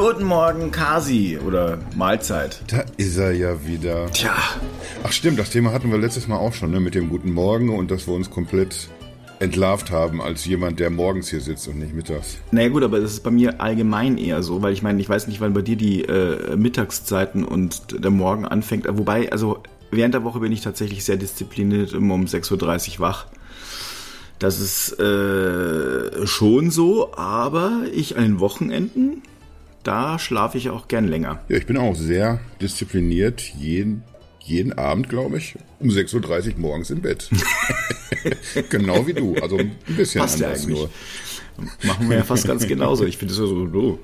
Guten Morgen, Kasi oder Mahlzeit. Da ist er ja wieder. Tja, Ach stimmt, das Thema hatten wir letztes Mal auch schon, ne, mit dem guten Morgen und dass wir uns komplett entlarvt haben als jemand, der morgens hier sitzt und nicht mittags. naja gut, aber das ist bei mir allgemein eher so, weil ich meine, ich weiß nicht, wann bei dir die äh, Mittagszeiten und der Morgen anfängt. Wobei, also während der Woche bin ich tatsächlich sehr diszipliniert, immer um 6.30 Uhr wach. Das ist äh, schon so, aber ich an den Wochenenden, da schlafe ich auch gern länger. Ja, ich bin auch sehr diszipliniert, jeden, jeden Abend, glaube ich, um 6.30 Uhr morgens im Bett. genau wie du, also ein bisschen Passt ja anders eigentlich. nur. Machen wir ja fast ganz genauso. Ich finde es ja so, so.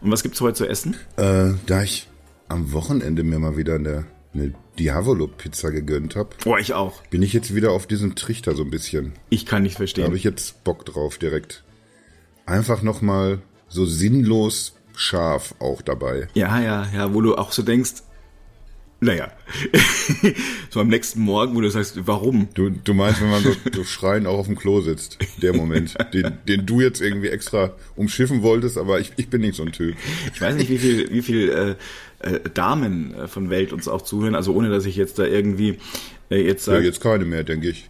Und was gibt's heute zu essen? Äh, da ich am Wochenende mir mal wieder eine, eine Diavolo-Pizza gegönnt habe, Boah, ich auch. bin ich jetzt wieder auf diesen Trichter so ein bisschen. Ich kann nicht Da verstehen. habe ich jetzt Bock drauf direkt. Einfach nochmal so sinnlos scharf auch dabei. Ja, ja, ja, wo du auch so denkst, naja, so am nächsten Morgen, wo du sagst, warum? Du, du meinst, wenn man so, so schreien auch auf dem Klo sitzt, der Moment, den, den du jetzt irgendwie extra umschiffen wolltest, aber ich, ich bin nicht so ein Typ. Ich weiß nicht, wie viel, wie viel äh, äh, Damen äh, von Welt uns auch zuhören, also ohne dass ich jetzt da irgendwie äh, jetzt Ja, sage, jetzt keine mehr, denke ich.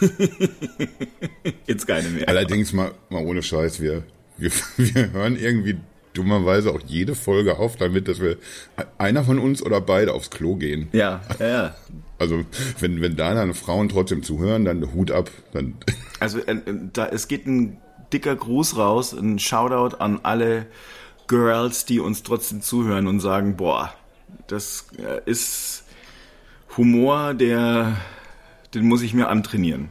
jetzt keine mehr. Allerdings mal, mal ohne Scheiß, wir, wir, wir hören irgendwie dummerweise auch jede Folge auf damit, dass wir einer von uns oder beide aufs Klo gehen. Ja, ja, ja. Also wenn, wenn da dann Frauen trotzdem zuhören, dann Hut ab. Dann, Also äh, äh, da, es geht ein dicker Gruß raus, ein Shoutout an alle Girls, die uns trotzdem zuhören und sagen, boah, das äh, ist Humor, der, den muss ich mir antrainieren.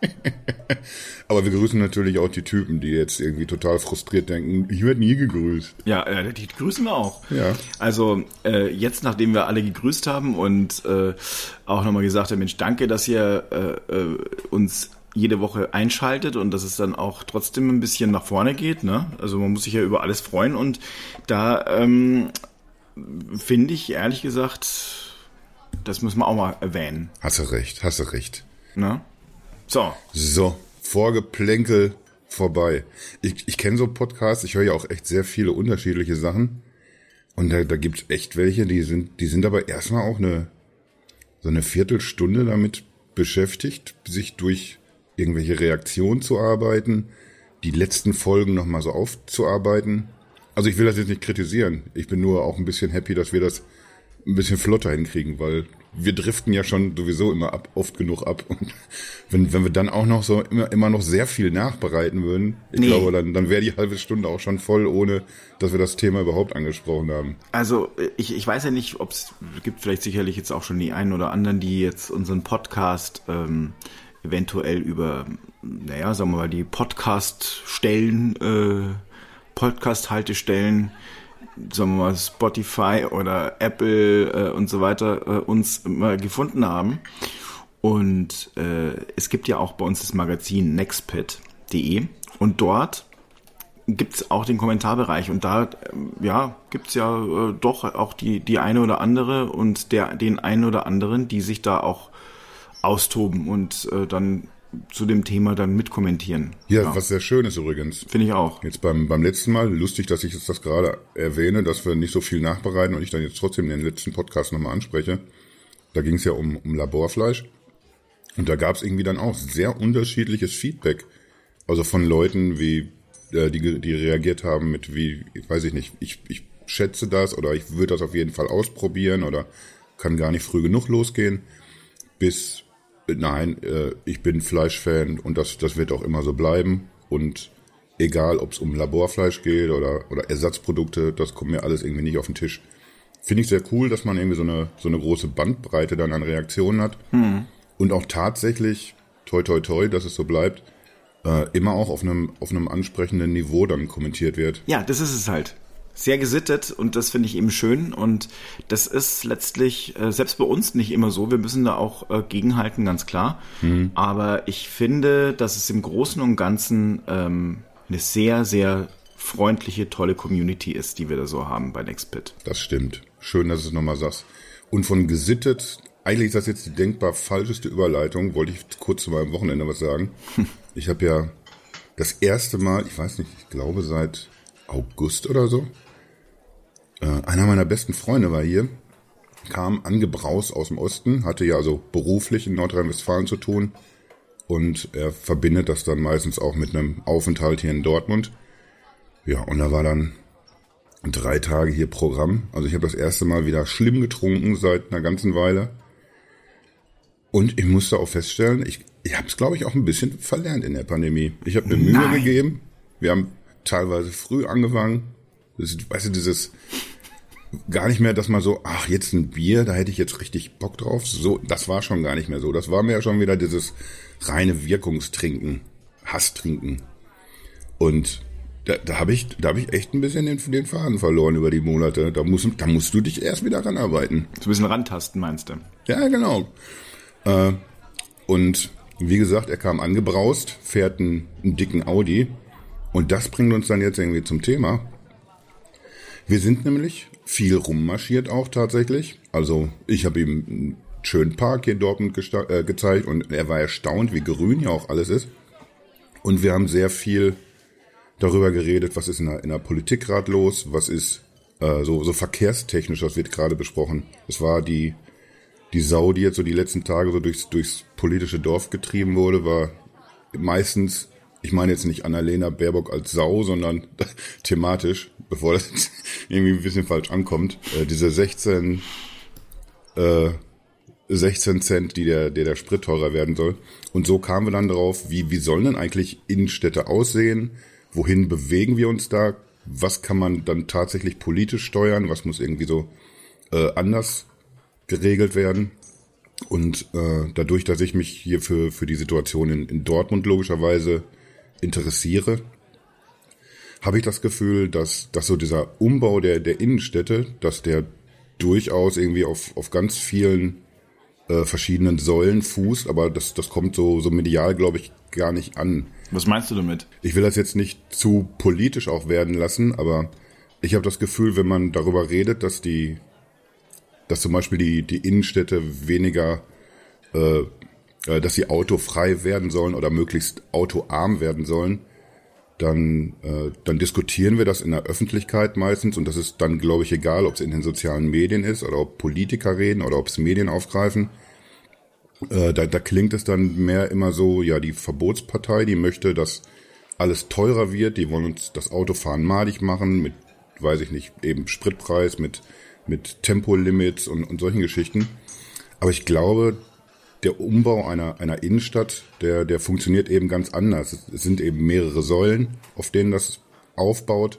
aber wir grüßen natürlich auch die Typen, die jetzt irgendwie total frustriert denken, ich werde nie gegrüßt. Ja, äh, die grüßen wir auch. Ja. Also äh, jetzt, nachdem wir alle gegrüßt haben und äh, auch nochmal gesagt haben, Mensch, danke, dass ihr äh, äh, uns jede Woche einschaltet und dass es dann auch trotzdem ein bisschen nach vorne geht. Ne? Also man muss sich ja über alles freuen und da ähm, finde ich ehrlich gesagt, das müssen wir auch mal erwähnen. Hast du recht, hast du recht. Ne? So, So, Vorgeplänkel vorbei. Ich, ich kenne so Podcasts, ich höre ja auch echt sehr viele unterschiedliche Sachen. Und da, da gibt's echt welche, die sind, die sind aber erstmal auch eine, so eine Viertelstunde damit beschäftigt, sich durch irgendwelche Reaktionen zu arbeiten, die letzten Folgen nochmal so aufzuarbeiten. Also ich will das jetzt nicht kritisieren. Ich bin nur auch ein bisschen happy, dass wir das ein bisschen flotter hinkriegen, weil wir driften ja schon sowieso immer ab, oft genug ab. Und wenn, wenn wir dann auch noch so immer, immer noch sehr viel nachbereiten würden, ich Nee. glaube, dann, dann wäre die halbe Stunde auch schon voll, ohne dass wir das Thema überhaupt angesprochen haben. Also ich, ich weiß ja nicht, ob es gibt vielleicht sicherlich jetzt auch schon die einen oder anderen, die jetzt unseren Podcast ähm, eventuell über, naja, sagen wir mal, die Podcast-Stellen, äh, Podcast-Haltestellen, sagen wir mal Spotify oder Apple äh, und so weiter äh, uns mal gefunden haben. Und äh, es gibt ja auch bei uns das Magazin nextpad.de und dort gibt's auch den Kommentarbereich. Und da ähm, ja gibt's ja äh, doch auch die die eine oder andere und der den einen oder anderen, die sich da auch austoben. Und äh, dann zu dem Thema dann mitkommentieren. Ja, was sehr schön ist übrigens. Finde ich auch. Jetzt beim, beim letzten Mal, lustig, dass ich jetzt das gerade erwähne, dass wir nicht so viel nachbereiten und ich dann jetzt trotzdem den letzten Podcast nochmal anspreche. Da ging es ja um, um Laborfleisch. Und da gab es irgendwie dann auch sehr unterschiedliches Feedback. Also von Leuten, wie äh, die, die reagiert haben mit wie, weiß ich nicht, ich, ich schätze das oder ich würde das auf jeden Fall ausprobieren oder kann gar nicht früh genug losgehen, bis nein, äh, ich bin Fleischfan und das, das wird auch immer so bleiben. Und egal, ob es um Laborfleisch geht oder, oder Ersatzprodukte, das kommt mir alles irgendwie nicht auf den Tisch. Finde ich sehr cool, dass man irgendwie so eine, so eine große Bandbreite dann an Reaktionen hat. Und auch tatsächlich, toi toi toi, dass es so bleibt, äh, immer auch auf einem, auf einem ansprechenden Niveau dann kommentiert wird. Ja, das ist es halt. Sehr gesittet und das finde ich eben schön und das ist letztlich äh, selbst bei uns nicht immer so. Wir müssen da auch äh, gegenhalten, ganz klar. Aber ich finde, dass es im Großen und Ganzen ähm, eine sehr, sehr freundliche, tolle Community ist, die wir da so haben bei Nextpit. Das stimmt. Schön, dass du es nochmal sagst. Und von gesittet, eigentlich ist das jetzt die denkbar falscheste Überleitung, wollte ich kurz zu meinem Wochenende was sagen. Ich habe ja das erste Mal, ich weiß nicht, ich glaube seit August oder so. Äh, einer meiner besten Freunde war hier, kam angebraust aus dem Osten, hatte ja also beruflich in Nordrhein-Westfalen zu tun und er verbindet das dann meistens auch mit einem Aufenthalt hier in Dortmund. Ja, und da war dann drei Tage hier Programm. Also ich habe das erste Mal wieder schlimm getrunken seit einer ganzen Weile. Und ich musste auch feststellen, ich, ich habe es, glaube ich, auch ein bisschen verlernt in der Pandemie. Ich habe mir Mühe gegeben. Wir haben teilweise früh angefangen. Das ist, weißt du, dieses gar nicht mehr, dass man so, ach, jetzt ein Bier, da hätte ich jetzt richtig Bock drauf. So, das war schon gar nicht mehr so. Das war mir ja schon wieder dieses reine Wirkungstrinken, Hasstrinken. Und da, da habe ich, da habe ich echt ein bisschen den, den Faden verloren über die Monate. Da musst, da musst du dich erst wieder ranarbeiten. So ein bisschen rantasten, meinst du? Ja, genau. Äh, und wie gesagt, er kam angebraust, fährt einen, einen dicken Audi. Und das bringt uns dann jetzt irgendwie zum Thema. Wir sind nämlich viel rummarschiert auch tatsächlich. Also ich habe ihm einen schönen Park hier in Dortmund äh, gezeigt und er war erstaunt, wie grün hier auch alles ist. Und wir haben sehr viel darüber geredet, was ist in der, in der Politik gerade los, was ist äh, so, so verkehrstechnisch, das wird gerade besprochen. Es war die, die Sau, die jetzt so die letzten Tage so durchs, durchs politische Dorf getrieben wurde, war meistens, ich meine jetzt nicht Annalena Baerbock als Sau, sondern thematisch, bevor das irgendwie ein bisschen falsch ankommt, äh, diese 16, äh, 16 Cent, die der, der der Sprit teurer werden soll. Und so kamen wir dann drauf, wie, wie sollen denn eigentlich Innenstädte aussehen? Wohin bewegen wir uns da? Was kann man dann tatsächlich politisch steuern? Was muss irgendwie so äh, anders geregelt werden? Und äh, dadurch, dass ich mich hier für, für die Situation in, in Dortmund logischerweise interessiere, habe ich das Gefühl, dass, dass so dieser Umbau der, der Innenstädte, dass der durchaus irgendwie auf, auf ganz vielen äh, verschiedenen Säulen fußt, aber das, das kommt so, so medial, glaube ich, gar nicht an. Was meinst du damit? Ich will das jetzt nicht zu politisch auch werden lassen, aber ich habe das Gefühl, wenn man darüber redet, dass die, dass zum Beispiel die, die Innenstädte weniger, äh, äh, dass sie autofrei werden sollen oder möglichst autoarm werden sollen, dann, äh, dann diskutieren wir das in der Öffentlichkeit meistens und das ist dann, glaube ich, egal, ob es in den sozialen Medien ist oder ob Politiker reden oder ob es Medien aufgreifen. Äh, da, da klingt es dann mehr immer so, ja, die Verbotspartei, die möchte, dass alles teurer wird, die wollen uns das Autofahren madig machen mit, weiß ich nicht, eben Spritpreis, mit, mit Tempolimits und, und solchen Geschichten. Aber ich glaube, der Umbau einer, einer Innenstadt, der, der funktioniert eben ganz anders. Es sind eben mehrere Säulen, auf denen das aufbaut.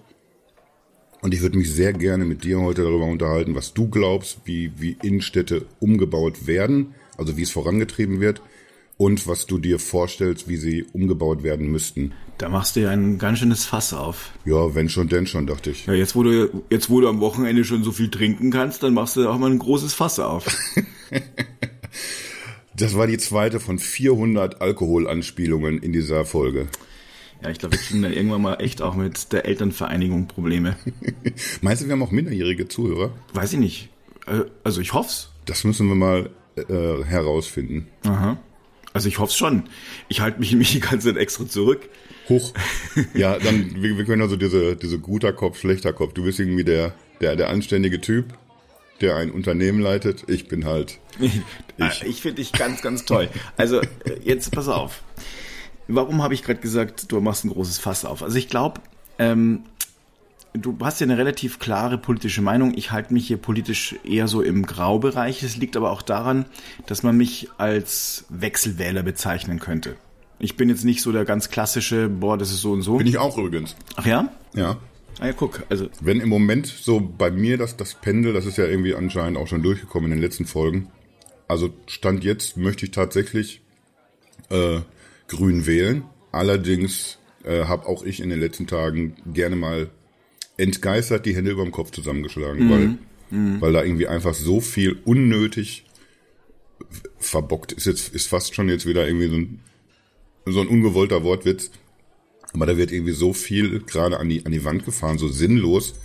Und ich würde mich sehr gerne mit dir heute darüber unterhalten, was du glaubst, wie, wie Innenstädte umgebaut werden, also wie es vorangetrieben wird und was du dir vorstellst, wie sie umgebaut werden müssten. Da machst du ja ein ganz schönes Fass auf. Ja, wenn schon, denn schon, dachte ich. Ja, jetzt wo du, jetzt wo du am Wochenende schon so viel trinken kannst, dann machst du auch mal ein großes Fass auf. Das war die zweite von 400 Alkoholanspielungen in dieser Folge. Ja, ich glaube, wir kriegen dann irgendwann mal echt auch mit der Elternvereinigung Probleme. Meinst du, wir haben auch minderjährige Zuhörer? Weiß ich nicht. Äh, Also ich hoff's. Das müssen wir mal äh, herausfinden. Aha. Also ich hoff's schon. Ich halte mich nämlich die ganze Zeit extra zurück. Hoch. Ja, dann, wir, wir können also diese, diese guter Kopf, schlechter Kopf. Du bist irgendwie der, der, der anständige Typ, der ein Unternehmen leitet. Ich bin halt, Ich, ich finde dich ganz, ganz toll. Also äh, jetzt pass auf. Warum habe ich gerade gesagt, du machst ein großes Fass auf? Also ich glaube, ähm, du hast ja eine relativ klare politische Meinung. Ich halte mich hier politisch eher so im Graubereich. Es liegt aber auch daran, dass man mich als Wechselwähler bezeichnen könnte. Ich bin jetzt nicht so der ganz klassische, boah, das ist so und so. bin ich auch übrigens. Ach ja? Ja. Ah ja, guck, also Wenn im Moment so bei mir das, das Pendel, das ist ja irgendwie anscheinend auch schon durchgekommen in den letzten Folgen. Also Stand jetzt möchte ich tatsächlich äh, grün wählen. Allerdings äh, habe auch ich in den letzten Tagen gerne mal entgeistert die Hände über dem Kopf zusammengeschlagen, weil, weil da irgendwie einfach so viel unnötig verbockt ist jetzt, ist fast schon jetzt wieder irgendwie so ein, so ein ungewollter Wortwitz. Aber da wird irgendwie so viel gerade an die, an die Wand gefahren, so sinnlos,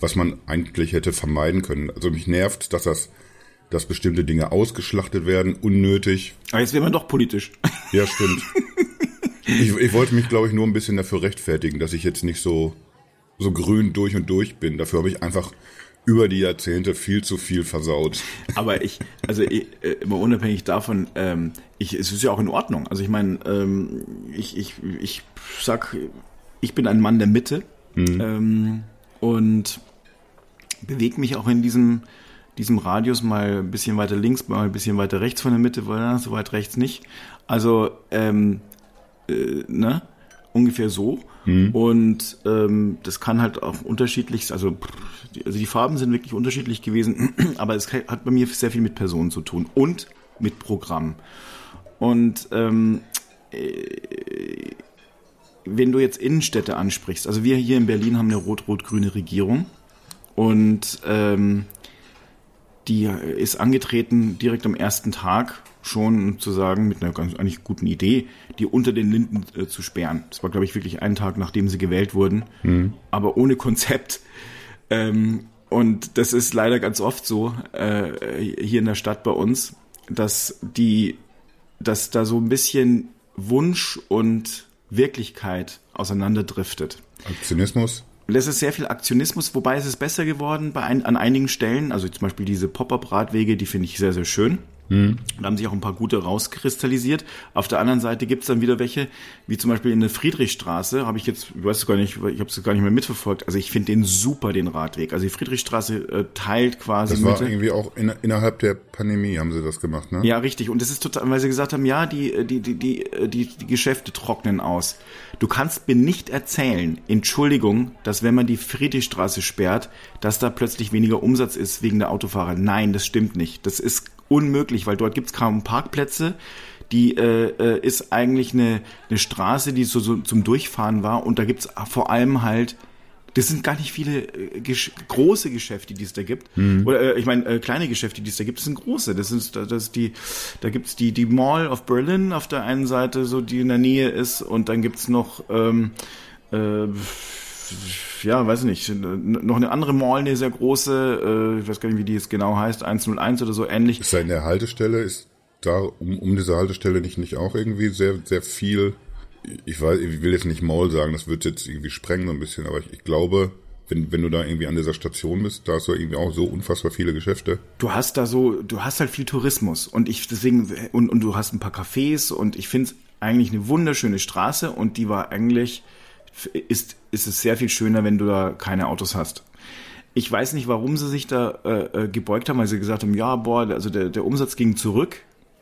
was man eigentlich hätte vermeiden können. Also mich nervt, dass das, dass bestimmte Dinge ausgeschlachtet werden, unnötig. aber jetzt werden wir doch politisch. Ja, stimmt. ich, ich wollte mich, glaube ich, nur ein bisschen dafür rechtfertigen, dass ich jetzt nicht so, so grün durch und durch bin. Dafür habe ich einfach über die Jahrzehnte viel zu viel versaut. Aber ich, also ich, äh, immer unabhängig davon, ähm, ich, es ist ja auch in Ordnung. Also ich meine, ähm, ich, ich, ich sag, ich bin ein Mann der Mitte mhm. ähm, und bewege mich auch in diesem, diesem Radius mal ein bisschen weiter links, mal ein bisschen weiter rechts von der Mitte, weil so weit rechts nicht. Also, ähm, äh, ne? Ungefähr so. Mhm. Und ähm, das kann halt auch unterschiedlich, also, also die Farben sind wirklich unterschiedlich gewesen, aber es hat bei mir sehr viel mit Personen zu tun und mit Programm. Und ähm, äh, wenn du jetzt Innenstädte ansprichst, also wir hier in Berlin haben eine rot-rot-grüne Regierung und ähm, die ist angetreten direkt am ersten Tag schon zu sagen, mit einer ganz eigentlich guten Idee, die unter den Linden äh, zu sperren. Das war, glaube ich, wirklich einen Tag, nachdem sie gewählt wurden, mhm. aber ohne Konzept. Ähm, und das ist leider ganz oft so äh, hier in der Stadt bei uns, dass die, dass da so ein bisschen Wunsch und Wirklichkeit auseinanderdriftet. Aktionismus? Das ist sehr viel Aktionismus, wobei es ist besser geworden bei ein, an einigen Stellen. Also zum Beispiel diese Pop-up-Radwege, die finde ich sehr, sehr schön. Mhm. Da haben sich auch ein paar gute rauskristallisiert. Auf der anderen Seite gibt es dann wieder welche, wie zum Beispiel in der Friedrichstraße, habe ich jetzt, ich weiß es gar nicht, ich habe es gar nicht mehr mitverfolgt. Also ich finde den super, den Radweg. Also die Friedrichstraße äh, teilt quasi. Das war Mitte. irgendwie auch in, innerhalb der Pandemie haben sie das gemacht, ne? Ja, richtig. Und das ist total, weil sie gesagt haben, ja, die, die, die, die, die, die Geschäfte trocknen aus. Du kannst mir nicht erzählen, Entschuldigung, dass wenn man die Friedrichstraße sperrt, dass da plötzlich weniger Umsatz ist wegen der Autofahrer. Nein, das stimmt nicht. Das ist unmöglich, weil dort gibt's kaum Parkplätze. Die äh, äh, ist eigentlich eine, eine Straße, die so, so zum Durchfahren war und da gibt's vor allem halt das sind gar nicht viele äh, gesch große Geschäfte, die es da gibt. Mhm. Oder äh, ich meine, äh, kleine Geschäfte, die es da gibt, das sind große. Das ist, das die, da gibt's die, die Mall of Berlin auf der einen Seite, so die in der Nähe ist, und dann gibt's noch ähm, äh, ja, weiß nicht, noch eine andere Mall, eine sehr große, äh, ich weiß gar nicht, wie die jetzt genau heißt, 101 oder so ähnlich. Ist da in der Haltestelle, ist da um, um diese Haltestelle nicht, nicht auch irgendwie sehr, sehr viel, ich weiß, ich will jetzt nicht Maul sagen, das wird jetzt irgendwie sprengen so ein bisschen, aber ich, ich glaube, wenn, wenn du da irgendwie an dieser Station bist, da hast du irgendwie auch so unfassbar viele Geschäfte. Du hast da so, du hast halt viel Tourismus und ich deswegen, und, und du hast ein paar Cafés und ich finde es eigentlich eine wunderschöne Straße und die war eigentlich, ist, ist es sehr viel schöner, wenn du da keine Autos hast. Ich weiß nicht, warum sie sich da äh, äh, gebeugt haben, weil sie gesagt haben, ja, boah, also der, der Umsatz ging zurück.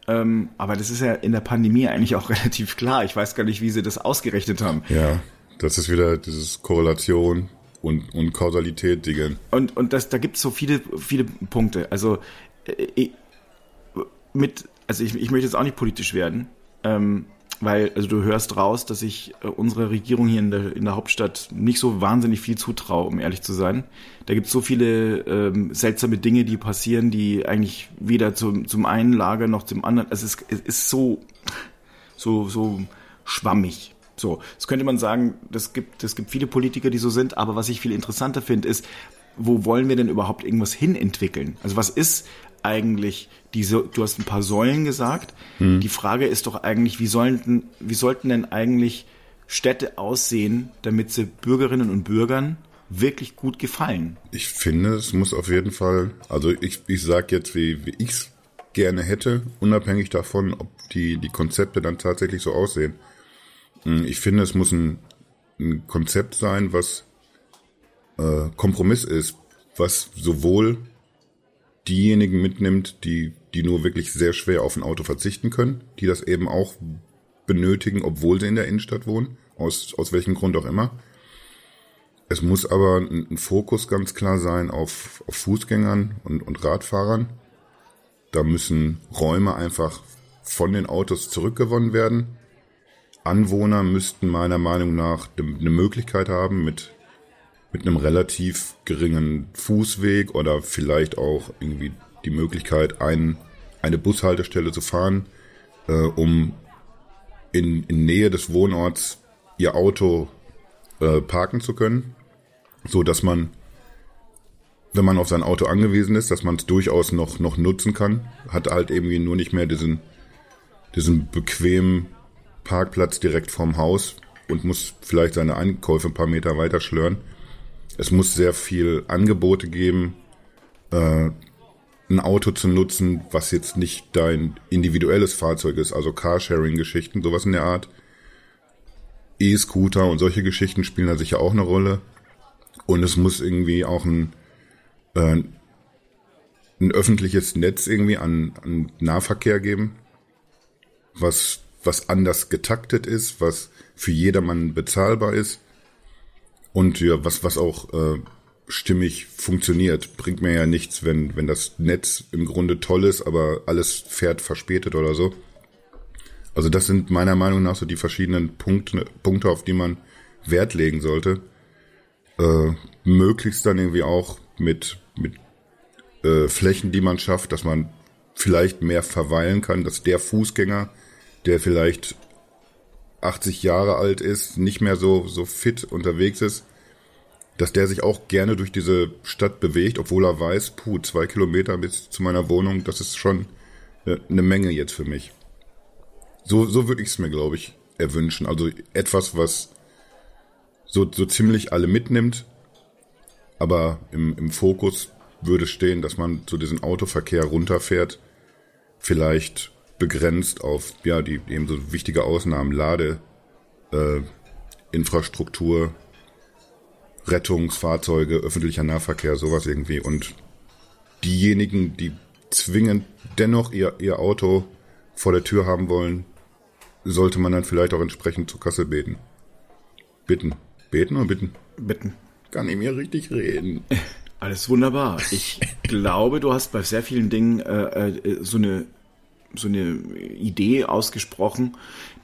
Ähm, aber das ist ja in der Pandemie eigentlich auch relativ klar. Ich weiß gar nicht, wie sie das ausgerechnet haben. Ja, das ist wieder dieses Korrelation und, und Kausalität, Dinge. Und, und das, da gibt es so viele, viele Punkte. Also äh, mit, also ich, ich möchte jetzt auch nicht politisch werden. Ähm, weil also du hörst raus, dass ich äh, unserer Regierung hier in der, in der Hauptstadt nicht so wahnsinnig viel zutraue, um ehrlich zu sein. Da gibt es so viele ähm, seltsame Dinge, die passieren, die eigentlich weder zum, zum einen Lager noch zum anderen. Also es ist, es ist so, so, so schwammig. So, das könnte man sagen, das gibt, es gibt viele Politiker, die so sind, aber was ich viel interessanter finde, ist, wo wollen wir denn überhaupt irgendwas hinentwickeln? Also was ist eigentlich diese, du hast ein paar Säulen gesagt. Hm. Die Frage ist doch eigentlich, wie sollten, wie sollten denn eigentlich Städte aussehen, damit sie Bürgerinnen und Bürgern wirklich gut gefallen? Ich finde, es muss auf jeden Fall, also ich, ich sag jetzt, wie, wie ich es gerne hätte, unabhängig davon, ob die, die Konzepte dann tatsächlich so aussehen. Hm, ich finde, es muss ein, ein Konzept sein, was äh, Kompromiss ist, was sowohl diejenigen mitnimmt, die, die nur wirklich sehr schwer auf ein Auto verzichten können, die das eben auch benötigen, obwohl sie in der Innenstadt wohnen, aus, aus welchem Grund auch immer. Es muss aber ein, Fokus ganz klar sein auf, auf Fußgängern und, und Radfahrern. Da müssen Räume einfach von den Autos zurückgewonnen werden. Anwohner müssten meiner Meinung nach eine Möglichkeit haben, mit mit einem relativ geringen Fußweg oder vielleicht auch irgendwie die Möglichkeit, ein, eine Bushaltestelle zu fahren, äh, um in, in Nähe des Wohnorts ihr Auto äh, parken zu können, so dass man, wenn man auf sein Auto angewiesen ist, dass man es durchaus noch, noch nutzen kann, hat halt irgendwie nur nicht mehr diesen, diesen bequemen Parkplatz direkt vorm Haus und muss vielleicht seine Einkäufe ein paar Meter weiter schlören Es muss sehr viel Angebote geben, äh, ein Auto zu nutzen, was jetzt nicht dein individuelles Fahrzeug ist, also Carsharing-Geschichten, sowas in der Art. E-Scooter und solche Geschichten spielen da sicher auch eine Rolle. Und es muss irgendwie auch ein, äh, ein öffentliches Netz irgendwie an, an Nahverkehr geben, was, was anders getaktet ist, was für jedermann bezahlbar ist und ja, was, was auch äh, stimmig funktioniert. Bringt mir ja nichts, wenn, wenn das Netz im Grunde toll ist, aber alles fährt verspätet oder so. Also das sind meiner Meinung nach so die verschiedenen Punkte, Punkte auf die man Wert legen sollte. Äh, möglichst dann irgendwie auch mit, mit äh, Flächen, die man schafft, dass man vielleicht mehr verweilen kann, dass der Fußgänger, der vielleicht 80 Jahre alt ist, nicht mehr so, so fit unterwegs ist, dass der sich auch gerne durch diese Stadt bewegt, obwohl er weiß, puh, zwei Kilometer bis zu meiner Wohnung, das ist schon äh, eine Menge jetzt für mich. So, so würde ich es mir, glaube ich, erwünschen. Also etwas, was so, so ziemlich alle mitnimmt, aber im, im Fokus würde stehen, dass man so diesen Autoverkehr runterfährt, vielleicht begrenzt auf ja die eben so wichtige Ausnahmen, Lade, äh, Infrastruktur, Rettungsfahrzeuge, öffentlicher Nahverkehr, sowas irgendwie. Und diejenigen, die zwingend dennoch ihr, ihr Auto vor der Tür haben wollen, sollte man dann vielleicht auch entsprechend zur Kasse beten. Bitten. Beten oder bitten? Bitten. Kann ich mir richtig reden. Alles wunderbar. Ich glaube, du hast bei sehr vielen Dingen äh, äh, so eine so eine Idee ausgesprochen,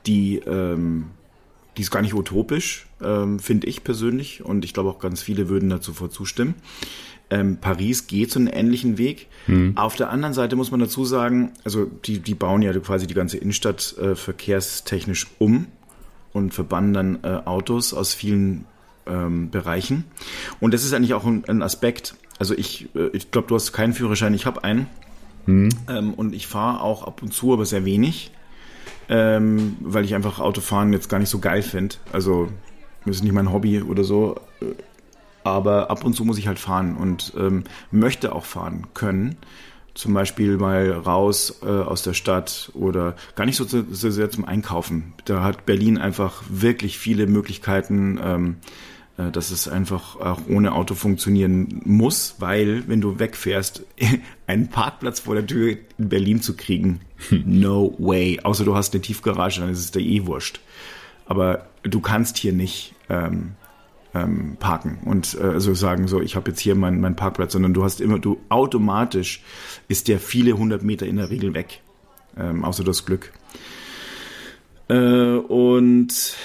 die ähm, die ist gar nicht utopisch, ähm, finde ich persönlich. Und ich glaube auch ganz viele würden dazu zustimmen. Ähm, Paris geht so einen ähnlichen Weg. Mhm. Auf der anderen Seite muss man dazu sagen, also die, die bauen ja quasi die ganze Innenstadt äh, verkehrstechnisch um und verbannen dann äh, Autos aus vielen ähm, Bereichen. Und das ist eigentlich auch ein, ein Aspekt. Also ich, äh, ich glaube, du hast keinen Führerschein, ich habe einen. Mhm. Ähm, und ich fahre auch ab und zu, aber sehr wenig ähm, weil ich einfach Autofahren jetzt gar nicht so geil finde. Also das ist nicht mein Hobby oder so. Aber ab und zu muss ich halt fahren und ähm, möchte auch fahren können. Zum Beispiel mal raus äh, aus der Stadt oder gar nicht so, so sehr zum Einkaufen. Da hat Berlin einfach wirklich viele Möglichkeiten. Äh, dass es einfach auch ohne Auto funktionieren muss, weil wenn du wegfährst, einen Parkplatz vor der Tür in Berlin zu kriegen, no way. Außer du hast eine Tiefgarage, dann ist es da eh wurscht. Aber du kannst hier nicht ähm, ähm, parken und äh, also sagen so, ich habe jetzt hier meinen mein Parkplatz, sondern du hast immer, du automatisch ist der viele hundert Meter in der Regel weg, ähm, außer das Glück. Äh, und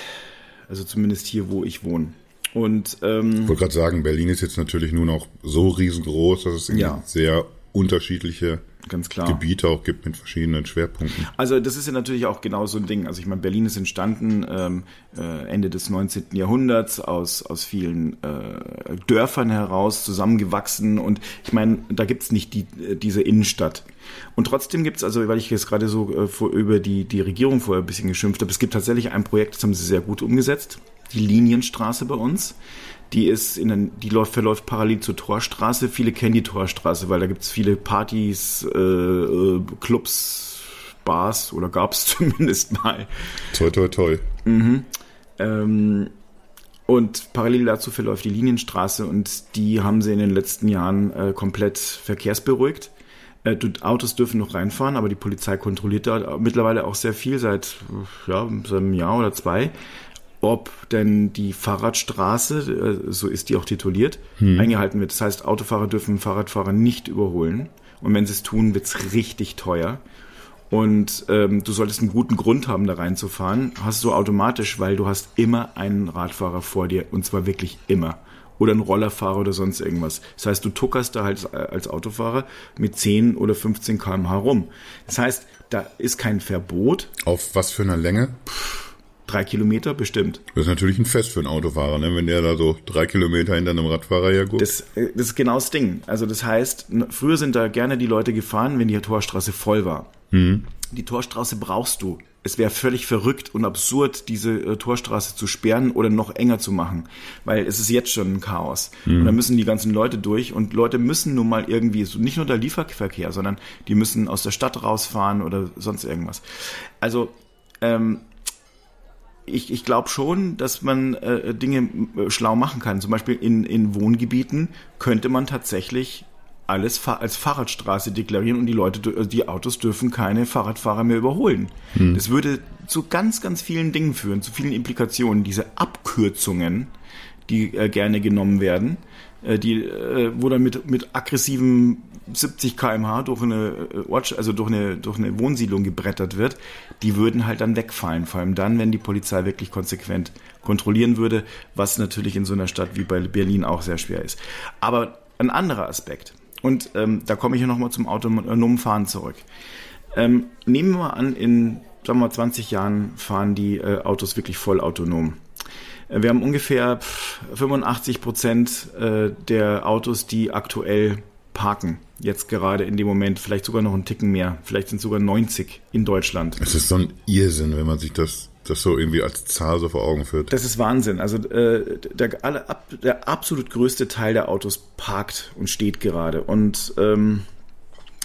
also zumindest hier, wo ich wohne. Und ähm, ich wollte gerade sagen, Berlin ist jetzt natürlich nur noch so riesengroß, dass es ja. sehr unterschiedliche Ganz klar. Gebiete auch gibt mit verschiedenen Schwerpunkten. Also das ist ja natürlich auch genau so ein Ding. Also ich meine, Berlin ist entstanden ähm, äh, Ende des 19. Jahrhunderts aus, aus vielen äh, Dörfern heraus zusammengewachsen und ich meine, da gibt's nicht die, äh, diese Innenstadt. Und trotzdem gibt's also, weil ich jetzt gerade so äh, vor, über die, die Regierung vorher ein bisschen geschimpft habe, es gibt tatsächlich ein Projekt, das haben sie sehr gut umgesetzt die Linienstraße bei uns. Die ist in den, die läuft, verläuft parallel zur Torstraße. Viele kennen die Torstraße, weil da gibt's viele Partys, äh, äh Clubs, Bars oder gab's zumindest mal. Toi, toi, toi. Mhm. Ähm, und parallel dazu verläuft die Linienstraße und die haben sie in den letzten Jahren äh, komplett verkehrsberuhigt. Äh, Autos dürfen noch reinfahren, aber die Polizei kontrolliert da mittlerweile auch sehr viel seit, ja, seit einem Jahr oder zwei ob denn die Fahrradstraße, äh, so ist die auch tituliert, hm. eingehalten wird. Das heißt, Autofahrer dürfen Fahrradfahrer nicht überholen. Und wenn sie es tun, wird es richtig teuer. Und ähm, du solltest einen guten Grund haben, da reinzufahren. Hast du automatisch, weil du hast immer einen Radfahrer vor dir. Und zwar wirklich immer. Oder einen Rollerfahrer oder sonst irgendwas. Das heißt, du tuckerst da halt als Autofahrer mit 10 oder 15 kmh rum. Das heißt, da ist kein Verbot. Auf was für einer Länge? Puh Drei Kilometer bestimmt. Das ist natürlich ein Fest für einen Autofahrer, ne? wenn der da so drei Kilometer hinter einem Radfahrer herguckt. Das, äh, das ist genau das Ding. Also das heißt, früher sind da gerne die Leute gefahren, wenn die Torstraße voll war. Mhm. Die Torstraße brauchst du. Es wäre völlig verrückt und absurd, diese äh, Torstraße zu sperren oder noch enger zu machen, weil es ist jetzt schon ein Chaos. Mhm. Und da müssen die ganzen Leute durch und Leute müssen nun mal irgendwie, so nicht nur der Lieferverkehr, sondern die müssen aus der Stadt rausfahren oder sonst irgendwas. Also ähm, ich, ich glaube schon, dass man äh, Dinge äh, schlau machen kann. Zum Beispiel in, in Wohngebieten könnte man tatsächlich alles als Fahrradstraße deklarieren und die Leute, also die Autos dürfen keine Fahrradfahrer mehr überholen. Hm. Das würde zu ganz, ganz vielen Dingen führen, zu vielen Implikationen. Diese Abkürzungen, die äh, gerne genommen werden, äh, die, äh, wo dann mit, mit aggressiven 70 kmh durch eine äh, Orts also durch eine, durch eine Wohnsiedlung gebrettert wird, die würden halt dann wegfallen. Vor allem dann, wenn die Polizei wirklich konsequent kontrollieren würde, was natürlich in so einer Stadt wie bei Berlin auch sehr schwer ist. Aber ein anderer Aspekt, und ähm, da komme ich ja nochmal zum autonomen Fahren zurück. Ähm, nehmen wir an, in sagen wir mal, 20 Jahren fahren die äh, Autos wirklich voll autonom. Äh, wir haben ungefähr 85 Prozent äh, der Autos, die aktuell parken. Jetzt gerade in dem Moment, vielleicht sogar noch einen Ticken mehr. Vielleicht sind es sogar 90 in Deutschland. Es ist so ein Irrsinn, wenn man sich das, das so irgendwie als Zahl so vor Augen führt. Das ist Wahnsinn. Also äh, der, alle, der absolut größte Teil der Autos parkt und steht gerade. Und ähm,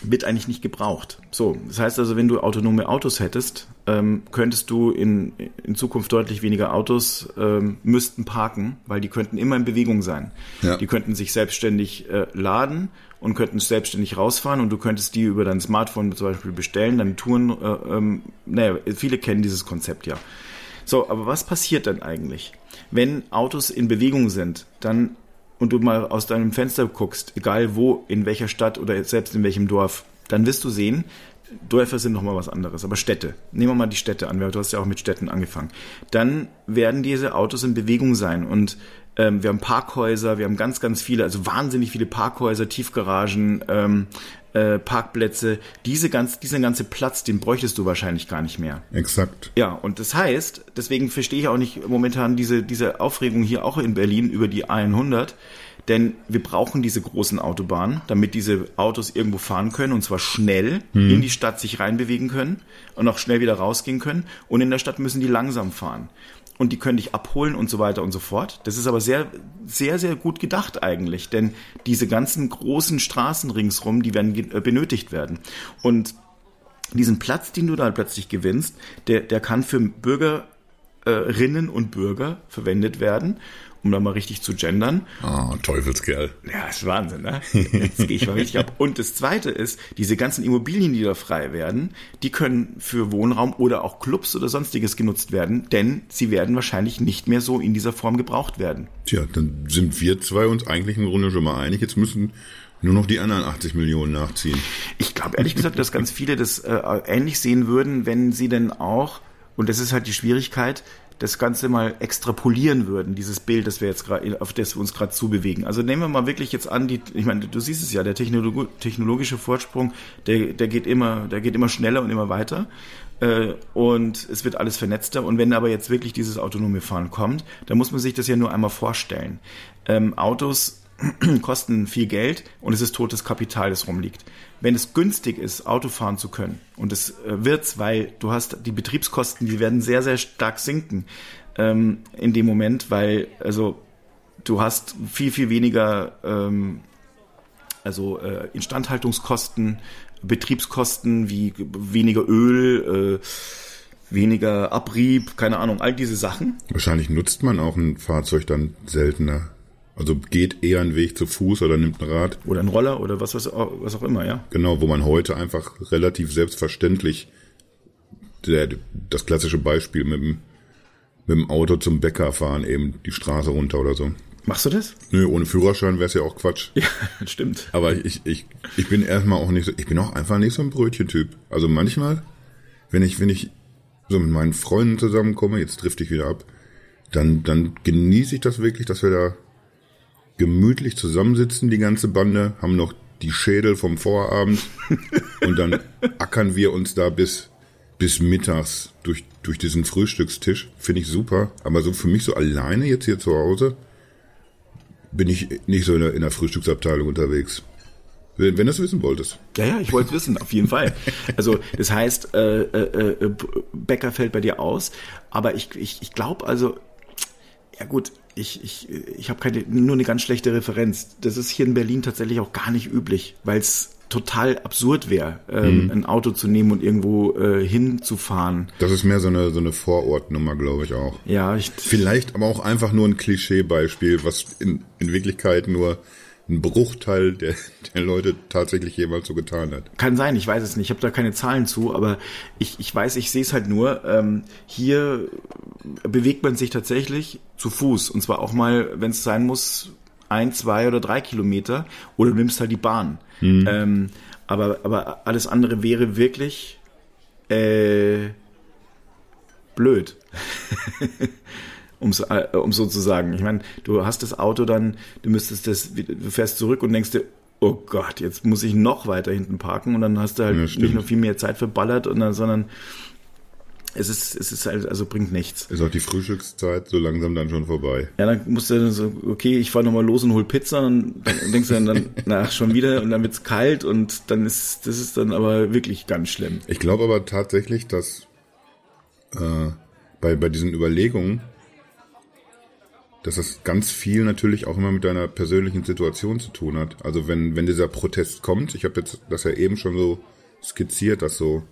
wird eigentlich nicht gebraucht. So, das heißt also, wenn du autonome Autos hättest, ähm, könntest du in, in Zukunft deutlich weniger Autos ähm, müssten parken, weil die könnten immer in Bewegung sein. Ja. Die könnten sich selbstständig äh, laden und könnten selbstständig rausfahren und du könntest die über dein Smartphone zum Beispiel bestellen, deine Touren, äh, ähm, naja, viele kennen dieses Konzept ja. So, aber was passiert dann eigentlich? Wenn Autos in Bewegung sind, dann und du mal aus deinem Fenster guckst, egal wo, in welcher Stadt oder selbst in welchem Dorf, dann wirst du sehen, Dörfer sind nochmal was anderes, aber Städte. Nehmen wir mal die Städte an, weil du hast ja auch mit Städten angefangen. Dann werden diese Autos in Bewegung sein und ähm, wir haben Parkhäuser, wir haben ganz, ganz viele, also wahnsinnig viele Parkhäuser, Tiefgaragen, ähm, äh, Parkplätze. Diese ganz, diesen ganze Platz, den bräuchtest du wahrscheinlich gar nicht mehr. Exakt. Ja, und das heißt, deswegen verstehe ich auch nicht momentan diese, diese Aufregung hier auch in Berlin über die 100, denn wir brauchen diese großen Autobahnen, damit diese Autos irgendwo fahren können und zwar schnell hm. in die Stadt sich reinbewegen können und auch schnell wieder rausgehen können. Und in der Stadt müssen die langsam fahren und die können dich abholen und so weiter und so fort. Das ist aber sehr, sehr, sehr gut gedacht eigentlich, denn diese ganzen großen Straßen ringsrum, die werden äh, benötigt werden. Und diesen Platz, den du da plötzlich gewinnst, der, der kann für Bürgerinnen und Bürger verwendet werden um da mal richtig zu gendern. Ah, Teufelskerl. Ja, ist Wahnsinn, ne? Jetzt gehe ich mal richtig ab. Und das zweite ist, diese ganzen Immobilien, die da frei werden, die können für Wohnraum oder auch Clubs oder sonstiges genutzt werden, denn sie werden wahrscheinlich nicht mehr so in dieser Form gebraucht werden. Tja, dann sind wir zwei uns eigentlich im Grunde schon mal einig. Jetzt müssen nur noch die anderen 80 Millionen nachziehen. Ich glaube ehrlich gesagt, dass ganz viele das äh, ähnlich sehen würden, wenn sie denn auch, und das ist halt die Schwierigkeit, das Ganze mal extrapolieren würden, dieses Bild, das wir jetzt gerade, auf das wir uns gerade zubewegen. Also nehmen wir mal wirklich jetzt an, die, ich meine, du siehst es ja, der Technolog technologische Vorsprung, der, der geht immer, der geht immer schneller und immer weiter. Äh, und es wird alles vernetzter. Und wenn aber jetzt wirklich dieses autonome Fahren kommt, dann muss man sich das ja nur einmal vorstellen. Ähm, Autos kosten viel Geld und es ist totes Kapital, das rumliegt. Wenn es günstig ist, Auto fahren zu können, und es äh, wird's, weil du hast die Betriebskosten, die werden sehr, sehr stark sinken ähm, in dem Moment, weil also du hast viel, viel weniger ähm, also äh, Instandhaltungskosten, Betriebskosten wie weniger Öl, äh, weniger Abrieb, keine Ahnung, all diese Sachen. Wahrscheinlich nutzt man auch ein Fahrzeug dann seltener. Also geht eher einen Weg zu Fuß oder nimmt ein Rad. Oder ein Roller oder was, was, was auch immer, ja. Genau, wo man heute einfach relativ selbstverständlich der, das klassische Beispiel mit dem, mit dem Auto zum Bäcker fahren, eben die Straße runter oder so. Machst du das? Nö, ohne Führerschein wäre es ja auch Quatsch. Ja, stimmt. Aber ich, ich, ich bin erstmal auch nicht so, ich bin auch einfach nicht so ein Brötchentyp. Also manchmal, wenn ich, wenn ich so mit meinen Freunden zusammenkomme, jetzt trifft ich wieder ab, dann, dann genieße ich das wirklich, dass wir da gemütlich zusammensitzen, die ganze Bande, haben noch die Schädel vom Vorabend und dann ackern wir uns da bis, bis mittags durch, durch diesen Frühstückstisch. Finde ich super. Aber so für mich so alleine jetzt hier zu Hause bin ich nicht so in der, in der Frühstücksabteilung unterwegs. Wenn, wenn du es wissen wolltest. Ja, ja, ich wollte es wissen, auf jeden Fall. Also das heißt, äh, äh, äh, Bäcker fällt bei dir aus, aber ich, ich, ich glaube also, ja gut, ich, ich, ich habe keine, nur eine ganz schlechte Referenz. Das ist hier in Berlin tatsächlich auch gar nicht üblich, weil es total absurd wäre, ähm, mhm. ein Auto zu nehmen und irgendwo äh, hinzufahren. Das ist mehr so eine, so eine Vorortnummer, glaube ich auch. Ja, ich, Vielleicht aber auch einfach nur ein Klischeebeispiel, was in, in Wirklichkeit nur ein Bruchteil der, der Leute tatsächlich jemals so getan hat. Kann sein, ich weiß es nicht. Ich habe da keine Zahlen zu, aber ich, ich weiß, ich sehe es halt nur. Ähm, hier bewegt man sich tatsächlich zu Fuß. Und zwar auch mal, wenn es sein muss, ein, zwei oder drei Kilometer. Oder du nimmst halt die Bahn. Mhm. Ähm, aber, aber alles andere wäre wirklich äh, blöd. um äh, um so zu sagen. Ich meine, du hast das Auto dann, du müsstest das, du fährst zurück und denkst dir, oh Gott, jetzt muss ich noch weiter hinten parken und dann hast du halt ja, nicht nur viel mehr Zeit verballert, und dann, sondern es ist, es ist halt, also bringt nichts. Ist auch die Frühstückszeit so langsam dann schon vorbei. Ja, dann musst du dann so, okay, ich fahr nochmal los und hol Pizza und dann denkst du dann, dann nach schon wieder und dann wird's kalt und dann ist, das ist dann aber wirklich ganz schlimm. Ich glaube aber tatsächlich, dass äh, bei, bei diesen Überlegungen dass das ganz viel natürlich auch immer mit deiner persönlichen Situation zu tun hat. Also wenn, wenn dieser Protest kommt, ich habe jetzt das ja eben schon so skizziert, dass so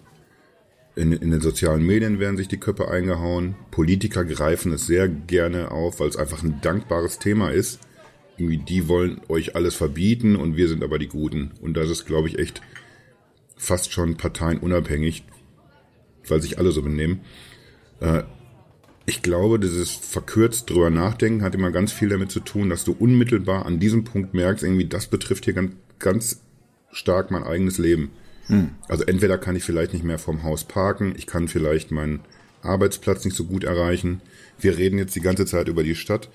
in, in den sozialen Medien werden sich die Köpfe eingehauen, Politiker greifen es sehr gerne auf, weil es einfach ein dankbares Thema ist. Irgendwie, die wollen euch alles verbieten und wir sind aber die Guten. Und das ist, glaube ich, echt fast schon parteienunabhängig, weil sich alle so benehmen. Äh, ich glaube, dieses verkürzt drüber nachdenken hat immer ganz viel damit zu tun, dass du unmittelbar an diesem Punkt merkst, irgendwie, das betrifft hier ganz, ganz stark mein eigenes Leben. Hm. Also entweder kann ich vielleicht nicht mehr vom Haus parken, ich kann vielleicht meinen Arbeitsplatz nicht so gut erreichen. Wir reden jetzt die ganze Zeit über die Stadt,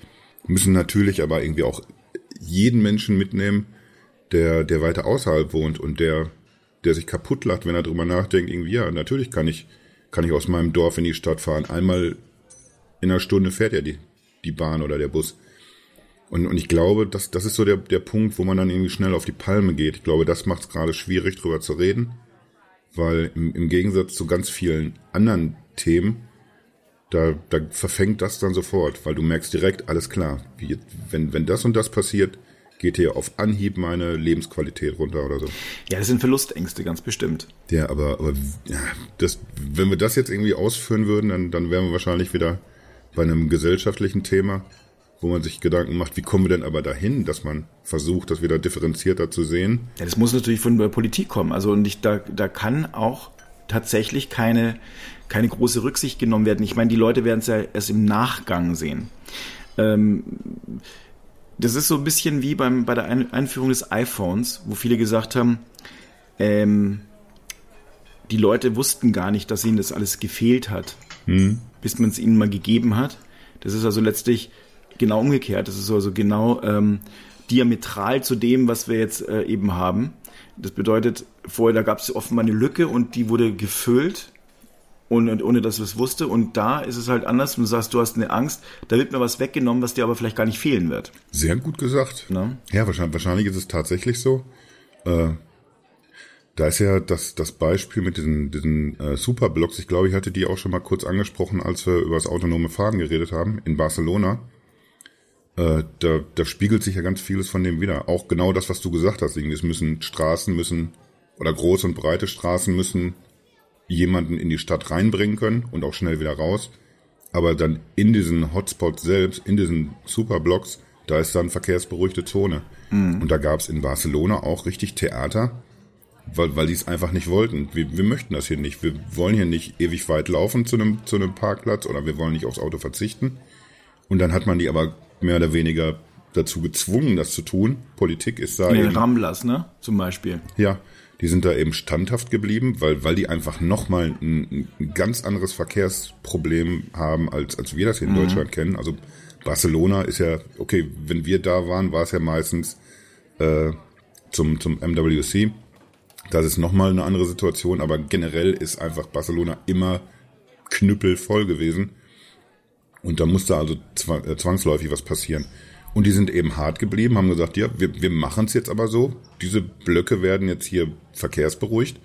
müssen natürlich aber irgendwie auch jeden Menschen mitnehmen, der, der weiter außerhalb wohnt und der, der sich kaputt lacht, wenn er drüber nachdenkt, irgendwie, ja, natürlich kann ich, kann ich aus meinem Dorf in die Stadt fahren. Einmal in einer Stunde fährt ja die, die Bahn oder der Bus. Und, und ich glaube, das, das ist so der, der Punkt, wo man dann irgendwie schnell auf die Palme geht. Ich glaube, das macht es gerade schwierig, drüber zu reden, weil im, im Gegensatz zu ganz vielen anderen Themen, da, da verfängt das dann sofort, weil du merkst direkt, alles klar, wie, wenn, wenn das und das passiert, geht hier auf Anhieb meine Lebensqualität runter oder so. Ja, das sind Verlustängste, ganz bestimmt. Ja, aber, aber ja, das, wenn wir das jetzt irgendwie ausführen würden, dann, dann wären wir wahrscheinlich wieder bei einem gesellschaftlichen Thema, wo man sich Gedanken macht, wie kommen wir denn aber dahin, dass man versucht, das wieder differenzierter zu sehen? Ja, das muss natürlich von der Politik kommen. Also und ich, da, da kann auch tatsächlich keine, keine große Rücksicht genommen werden. Ich meine, die Leute werden es ja erst im Nachgang sehen. Ähm, das ist so ein bisschen wie beim, bei der Einführung des iPhones, wo viele gesagt haben, ähm, die Leute wussten gar nicht, dass ihnen das alles gefehlt hat. Hm bis man es ihnen mal gegeben hat. Das ist also letztlich genau umgekehrt. Das ist also genau ähm, diametral zu dem, was wir jetzt äh, eben haben. Das bedeutet, vorher, da gab es offenbar eine Lücke und die wurde gefüllt und, und ohne dass wir es wusste. Und da ist es halt anders. Du sagst, du hast eine Angst, da wird mir was weggenommen, was dir aber vielleicht gar nicht fehlen wird. Sehr gut gesagt. Na? Ja, wahrscheinlich, wahrscheinlich ist es tatsächlich so. Äh, da ist ja das, das Beispiel mit diesen, diesen äh, Superblocks, ich glaube, ich hatte die auch schon mal kurz angesprochen, als wir über das autonome Fahren geredet haben, in Barcelona. Äh, da, da spiegelt sich ja ganz vieles von dem wieder. Auch genau das, was du gesagt hast. Es müssen Straßen müssen, oder große und breite Straßen müssen jemanden in die Stadt reinbringen können und auch schnell wieder raus. Aber dann in diesen Hotspots selbst, in diesen Superblocks, da ist dann verkehrsberuhigte Zone. Mhm. Und da gab es in Barcelona auch richtig Theater weil, weil die es einfach nicht wollten. Wir, wir möchten das hier nicht. Wir wollen hier nicht ewig weit laufen zu einem, zu einem Parkplatz oder wir wollen nicht aufs Auto verzichten. Und dann hat man die aber mehr oder weniger dazu gezwungen, das zu tun. Politik ist da. Die eben, Ramblers, ne? Zum Beispiel. Ja, die sind da eben standhaft geblieben, weil, weil die einfach nochmal ein, ein ganz anderes Verkehrsproblem haben, als, als wir das hier in mhm. Deutschland kennen. Also Barcelona ist ja, okay, wenn wir da waren, war es ja meistens äh, zum, zum MWC Das ist nochmal eine andere Situation, aber generell ist einfach Barcelona immer knüppelvoll gewesen. Und da musste also äh, zwangsläufig was passieren. Und die sind eben hart geblieben, haben gesagt, ja, wir, wir machen es jetzt aber so. Diese Blöcke werden jetzt hier verkehrsberuhigt.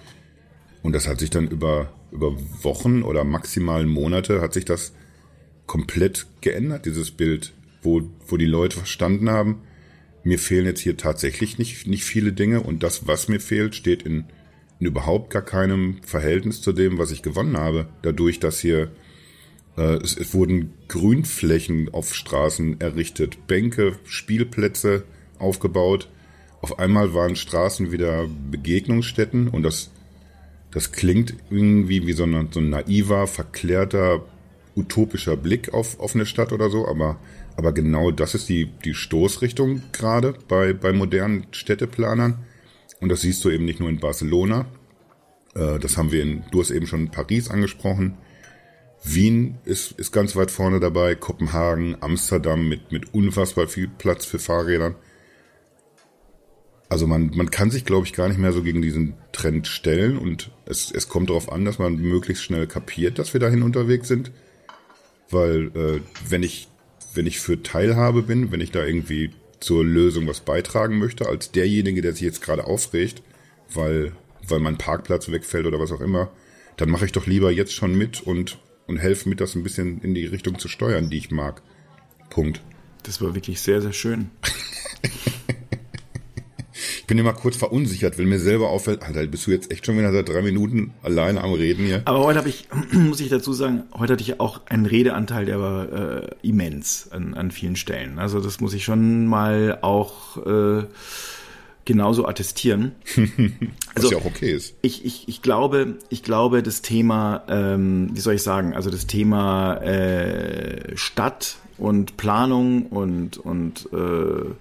Und das hat sich dann über, über Wochen oder maximal Monate hat sich das komplett geändert, dieses Bild, wo, wo die Leute verstanden haben, mir fehlen jetzt hier tatsächlich nicht, nicht viele Dinge und das, was mir fehlt, steht in, in überhaupt gar keinem Verhältnis zu dem, was ich gewonnen habe. Dadurch, dass hier äh, es, es wurden Grünflächen auf Straßen errichtet, Bänke, Spielplätze aufgebaut. Auf einmal waren Straßen wieder Begegnungsstätten und das, das klingt irgendwie wie so ein, so ein naiver, verklärter, utopischer Blick auf, auf eine Stadt oder so, aber, aber genau das ist die, die Stoßrichtung gerade bei, bei modernen Städteplanern. Und das siehst du eben nicht nur in Barcelona, äh, das haben wir in, du hast eben schon Paris angesprochen, Wien ist, ist ganz weit vorne dabei, Kopenhagen, Amsterdam mit, mit unfassbar viel Platz für Fahrrädern. Also man, man kann sich, glaube ich, gar nicht mehr so gegen diesen Trend stellen und es, es kommt darauf an, dass man möglichst schnell kapiert, dass wir dahin unterwegs sind. Weil äh, wenn ich wenn ich für Teilhabe bin, wenn ich da irgendwie zur Lösung was beitragen möchte, als derjenige, der sich jetzt gerade aufregt, weil weil mein Parkplatz wegfällt oder was auch immer, dann mache ich doch lieber jetzt schon mit und und helfe mit, das ein bisschen in die Richtung zu steuern, die ich mag. Punkt. Das war wirklich sehr, sehr schön. ich bin immer kurz verunsichert, weil mir selber auffällt, Alter, bist du jetzt echt schon wieder seit drei Minuten alleine am Reden hier? Aber heute habe ich, muss ich dazu sagen, heute hatte ich auch einen Redeanteil, der war äh, immens an, an vielen Stellen. Also das muss ich schon mal auch äh, genauso attestieren. Was also, ja auch okay ist. Ich, ich, ich glaube, ich glaube, das Thema, ähm, wie soll ich sagen, also das Thema äh, Stadt und Planung und, und äh,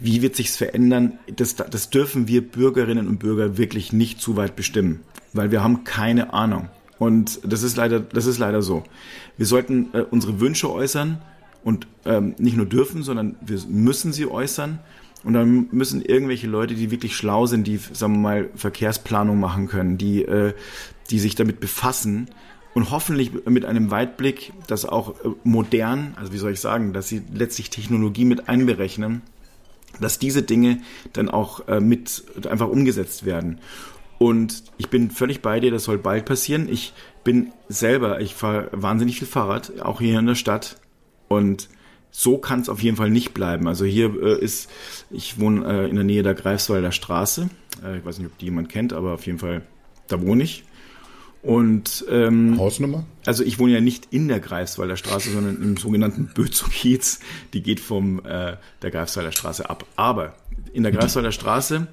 wie wird sich's verändern, das, das dürfen wir Bürgerinnen und Bürger wirklich nicht zu weit bestimmen, weil wir haben keine Ahnung. Und das ist leider, das ist leider so. Wir sollten äh, unsere Wünsche äußern und ähm, nicht nur dürfen, sondern wir müssen sie äußern und dann müssen irgendwelche Leute, die wirklich schlau sind, die, sagen wir mal, Verkehrsplanung machen können, die, äh, die sich damit befassen und hoffentlich mit einem Weitblick, das auch äh, modern, also wie soll ich sagen, dass sie letztlich Technologie mit einberechnen, dass diese Dinge dann auch äh, mit einfach umgesetzt werden. Und ich bin völlig bei dir, das soll bald passieren. Ich bin selber, ich fahre wahnsinnig viel Fahrrad, auch hier in der Stadt. Und so kann es auf jeden Fall nicht bleiben. Also hier äh, ist, ich wohne äh, in der Nähe der Greifswalder Straße. Äh, ich weiß nicht, ob die jemand kennt, aber auf jeden Fall, da wohne ich. Und ähm, Hausnummer? Also ich wohne ja nicht in der Greifswalder Straße, sondern im sogenannten Bözow-Kiez. Die geht vom äh, der Greifswalder Straße ab. Aber in der Greifswalder Straße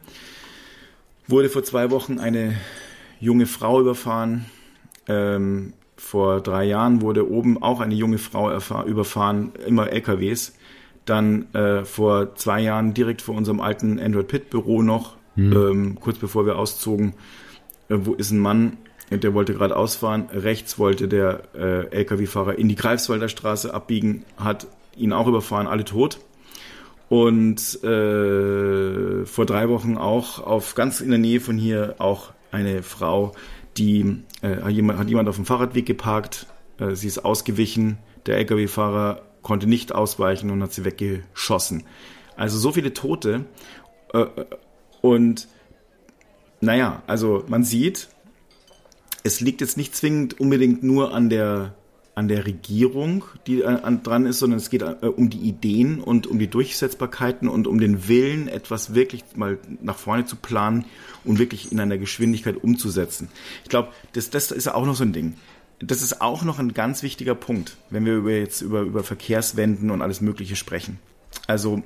wurde vor zwei Wochen eine junge Frau überfahren. Ähm, vor drei Jahren wurde oben auch eine junge Frau überfahren, immer LKWs. Dann äh, vor zwei Jahren direkt vor unserem alten Android Pit Büro noch, hm. ähm, kurz bevor wir auszogen, äh, wo ist ein Mann, der wollte gerade ausfahren. Rechts wollte der äh, LKW-Fahrer in die Greifswalder Straße abbiegen, hat ihn auch überfahren, alle tot. Und äh, vor drei Wochen auch auf ganz in der Nähe von hier auch eine Frau, die äh, hat, jemand, auf dem Fahrradweg geparkt, äh, sie ist ausgewichen, der Lkw-Fahrer konnte nicht ausweichen und hat sie weggeschossen. Also so viele Tote. Äh, und naja, also man sieht, es liegt jetzt nicht zwingend unbedingt nur an der an der Regierung, die äh, an, dran ist, sondern es geht äh, um die Ideen und um die Durchsetzbarkeiten und um den Willen, etwas wirklich mal nach vorne zu planen und wirklich in einer Geschwindigkeit umzusetzen. Ich glaube, das, das ist auch noch so ein Ding. Das ist auch noch ein ganz wichtiger Punkt, wenn wir über jetzt über, über Verkehrswenden und alles Mögliche sprechen. Also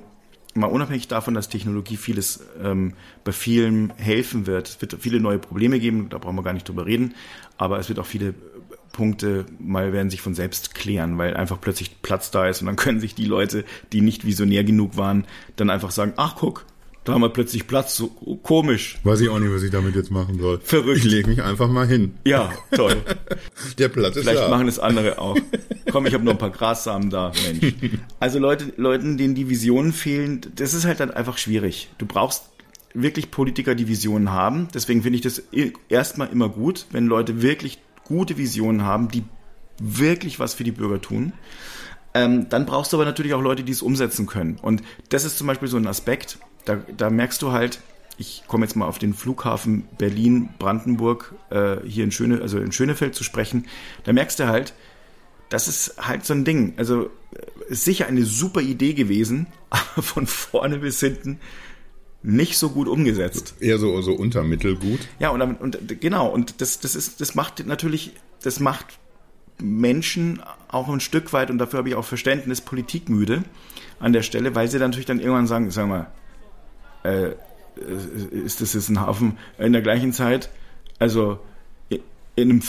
mal unabhängig davon, dass Technologie vieles ähm, bei vielen helfen wird, es wird viele neue Probleme geben, da brauchen wir gar nicht drüber reden, aber es wird auch viele Punkte mal werden sich von selbst klären, weil einfach plötzlich Platz da ist und dann können sich die Leute, die nicht visionär genug waren, dann einfach sagen, ach guck, da haben wir plötzlich Platz, so komisch. Weiß ich auch nicht, was ich damit jetzt machen soll. Verrückt. Ich lege mich einfach mal hin. Ja, toll. Der Platz ist Vielleicht da. machen es andere auch. Komm, ich habe noch ein paar Grassamen da, Mensch. Also Leute, Leuten, denen die Visionen fehlen, das ist halt dann einfach schwierig. Du brauchst wirklich Politiker, die Visionen haben. Deswegen finde ich das erstmal immer gut, wenn Leute wirklich gute Visionen haben, die wirklich was für die Bürger tun. Ähm, dann brauchst du aber natürlich auch Leute, die es umsetzen können. Und das ist zum Beispiel so ein Aspekt, da, da merkst du halt, ich komme jetzt mal auf den Flughafen Berlin-Brandenburg äh, hier in Schöne, also in Schönefeld zu sprechen, da merkst du halt, das ist halt so ein Ding. Also ist sicher eine super Idee gewesen, aber von vorne bis hinten nicht so gut umgesetzt. Eher so, so untermittelgut. Ja, und, und genau, und das, das ist, das macht natürlich, das macht Menschen auch ein Stück weit, und dafür habe ich auch Verständnis, politikmüde an der Stelle, weil sie dann natürlich dann irgendwann sagen, sag mal, äh, ist das jetzt ein Hafen in der gleichen Zeit, also in einem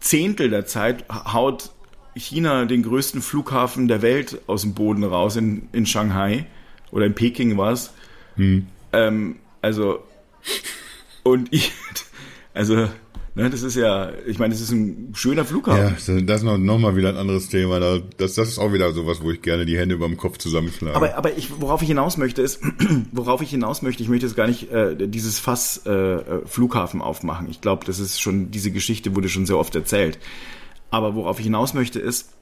Zehntel der Zeit haut China den größten Flughafen der Welt aus dem Boden raus in, in Shanghai oder in Peking war es. Hm. Ähm, also und ich, also Ne, das ist ja, ich meine, das ist ein schöner Flughafen. Ja, das ist noch, noch mal wieder ein anderes Thema. Das, das ist auch wieder sowas, wo ich gerne die Hände über dem Kopf zusammenschlage. Aber, aber ich, worauf ich hinaus möchte, ist, worauf ich hinaus möchte, ich möchte jetzt gar nicht äh, dieses Fass äh, Flughafen aufmachen. Ich glaube, das ist schon, diese Geschichte wurde schon sehr oft erzählt. Aber worauf ich hinaus möchte, ist,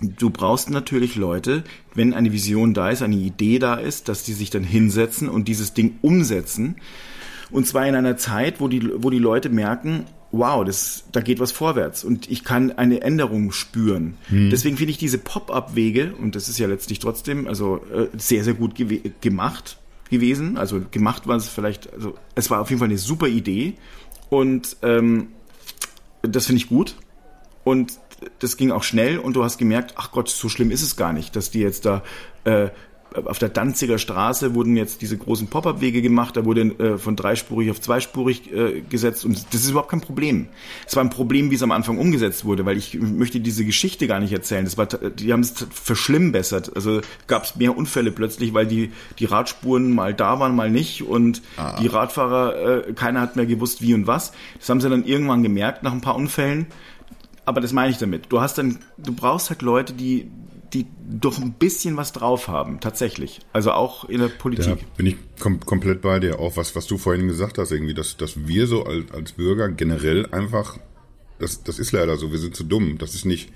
du brauchst natürlich Leute, wenn eine Vision da ist, eine Idee da ist, dass die sich dann hinsetzen und dieses Ding umsetzen und zwar in einer Zeit, wo die, wo die Leute merken, wow, das, da geht was vorwärts und ich kann eine Änderung spüren. Hm. Deswegen finde ich diese Pop-up-Wege, und das ist ja letztlich trotzdem also äh, sehr, sehr gut gew gemacht gewesen. Also gemacht war es vielleicht, also es war auf jeden Fall eine super Idee und ähm, das finde ich gut. Und das ging auch schnell und du hast gemerkt, ach Gott, so schlimm ist es gar nicht, dass die jetzt da äh, auf der Danziger Straße wurden jetzt diese großen Pop-up-Wege gemacht, da wurde äh, von dreispurig auf zweispurig äh, gesetzt und das ist überhaupt kein Problem. Es war ein Problem, wie es am Anfang umgesetzt wurde, weil ich möchte diese Geschichte gar nicht erzählen. Das war, die haben es verschlimmbessert. Also gab es mehr Unfälle plötzlich, weil die, die Radspuren mal da waren, mal nicht und ah. die Radfahrer, äh, keiner hat mehr gewusst, wie und was. Das haben sie dann irgendwann gemerkt nach ein paar Unfällen. Aber das meine ich damit. Du hast dann, du brauchst halt Leute, die, die doch ein bisschen was drauf haben, tatsächlich. Also auch in der Politik. Da bin ich kom komplett bei dir. Auch was, was du vorhin gesagt hast, irgendwie, dass, dass wir so als, als Bürger generell einfach, das, das ist leider so, wir sind zu dumm. Das ist nicht,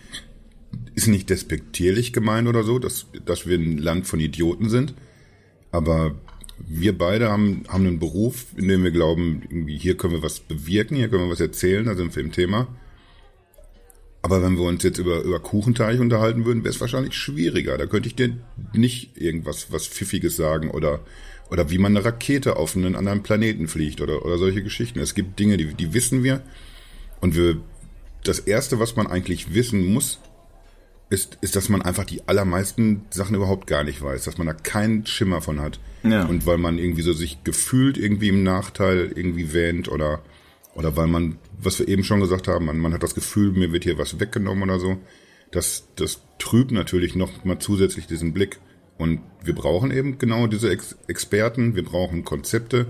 ist nicht despektierlich gemeint oder so, dass, dass wir ein Land von Idioten sind. Aber wir beide haben, haben einen Beruf, in dem wir glauben, irgendwie hier können wir was bewirken, hier können wir was erzählen, da sind wir im Thema. Aber wenn wir uns jetzt über, über Kuchenteig unterhalten würden, wäre es wahrscheinlich schwieriger. Da könnte ich dir nicht irgendwas was Pfiffiges sagen oder, oder wie man eine Rakete auf einen anderen Planeten fliegt oder, oder solche Geschichten. Es gibt Dinge, die, die wissen wir. Und wir, das erste, was man eigentlich wissen muss, ist, ist, dass man einfach die allermeisten Sachen überhaupt gar nicht weiß, dass man da keinen Schimmer von hat. Ja. Und weil man irgendwie so sich gefühlt irgendwie im Nachteil irgendwie wähnt oder, oder weil man, was wir eben schon gesagt haben, man, man hat das Gefühl, mir wird hier was weggenommen oder so. Das, das trübt natürlich noch mal zusätzlich diesen Blick. Und wir brauchen eben genau diese Ex Experten, wir brauchen Konzepte.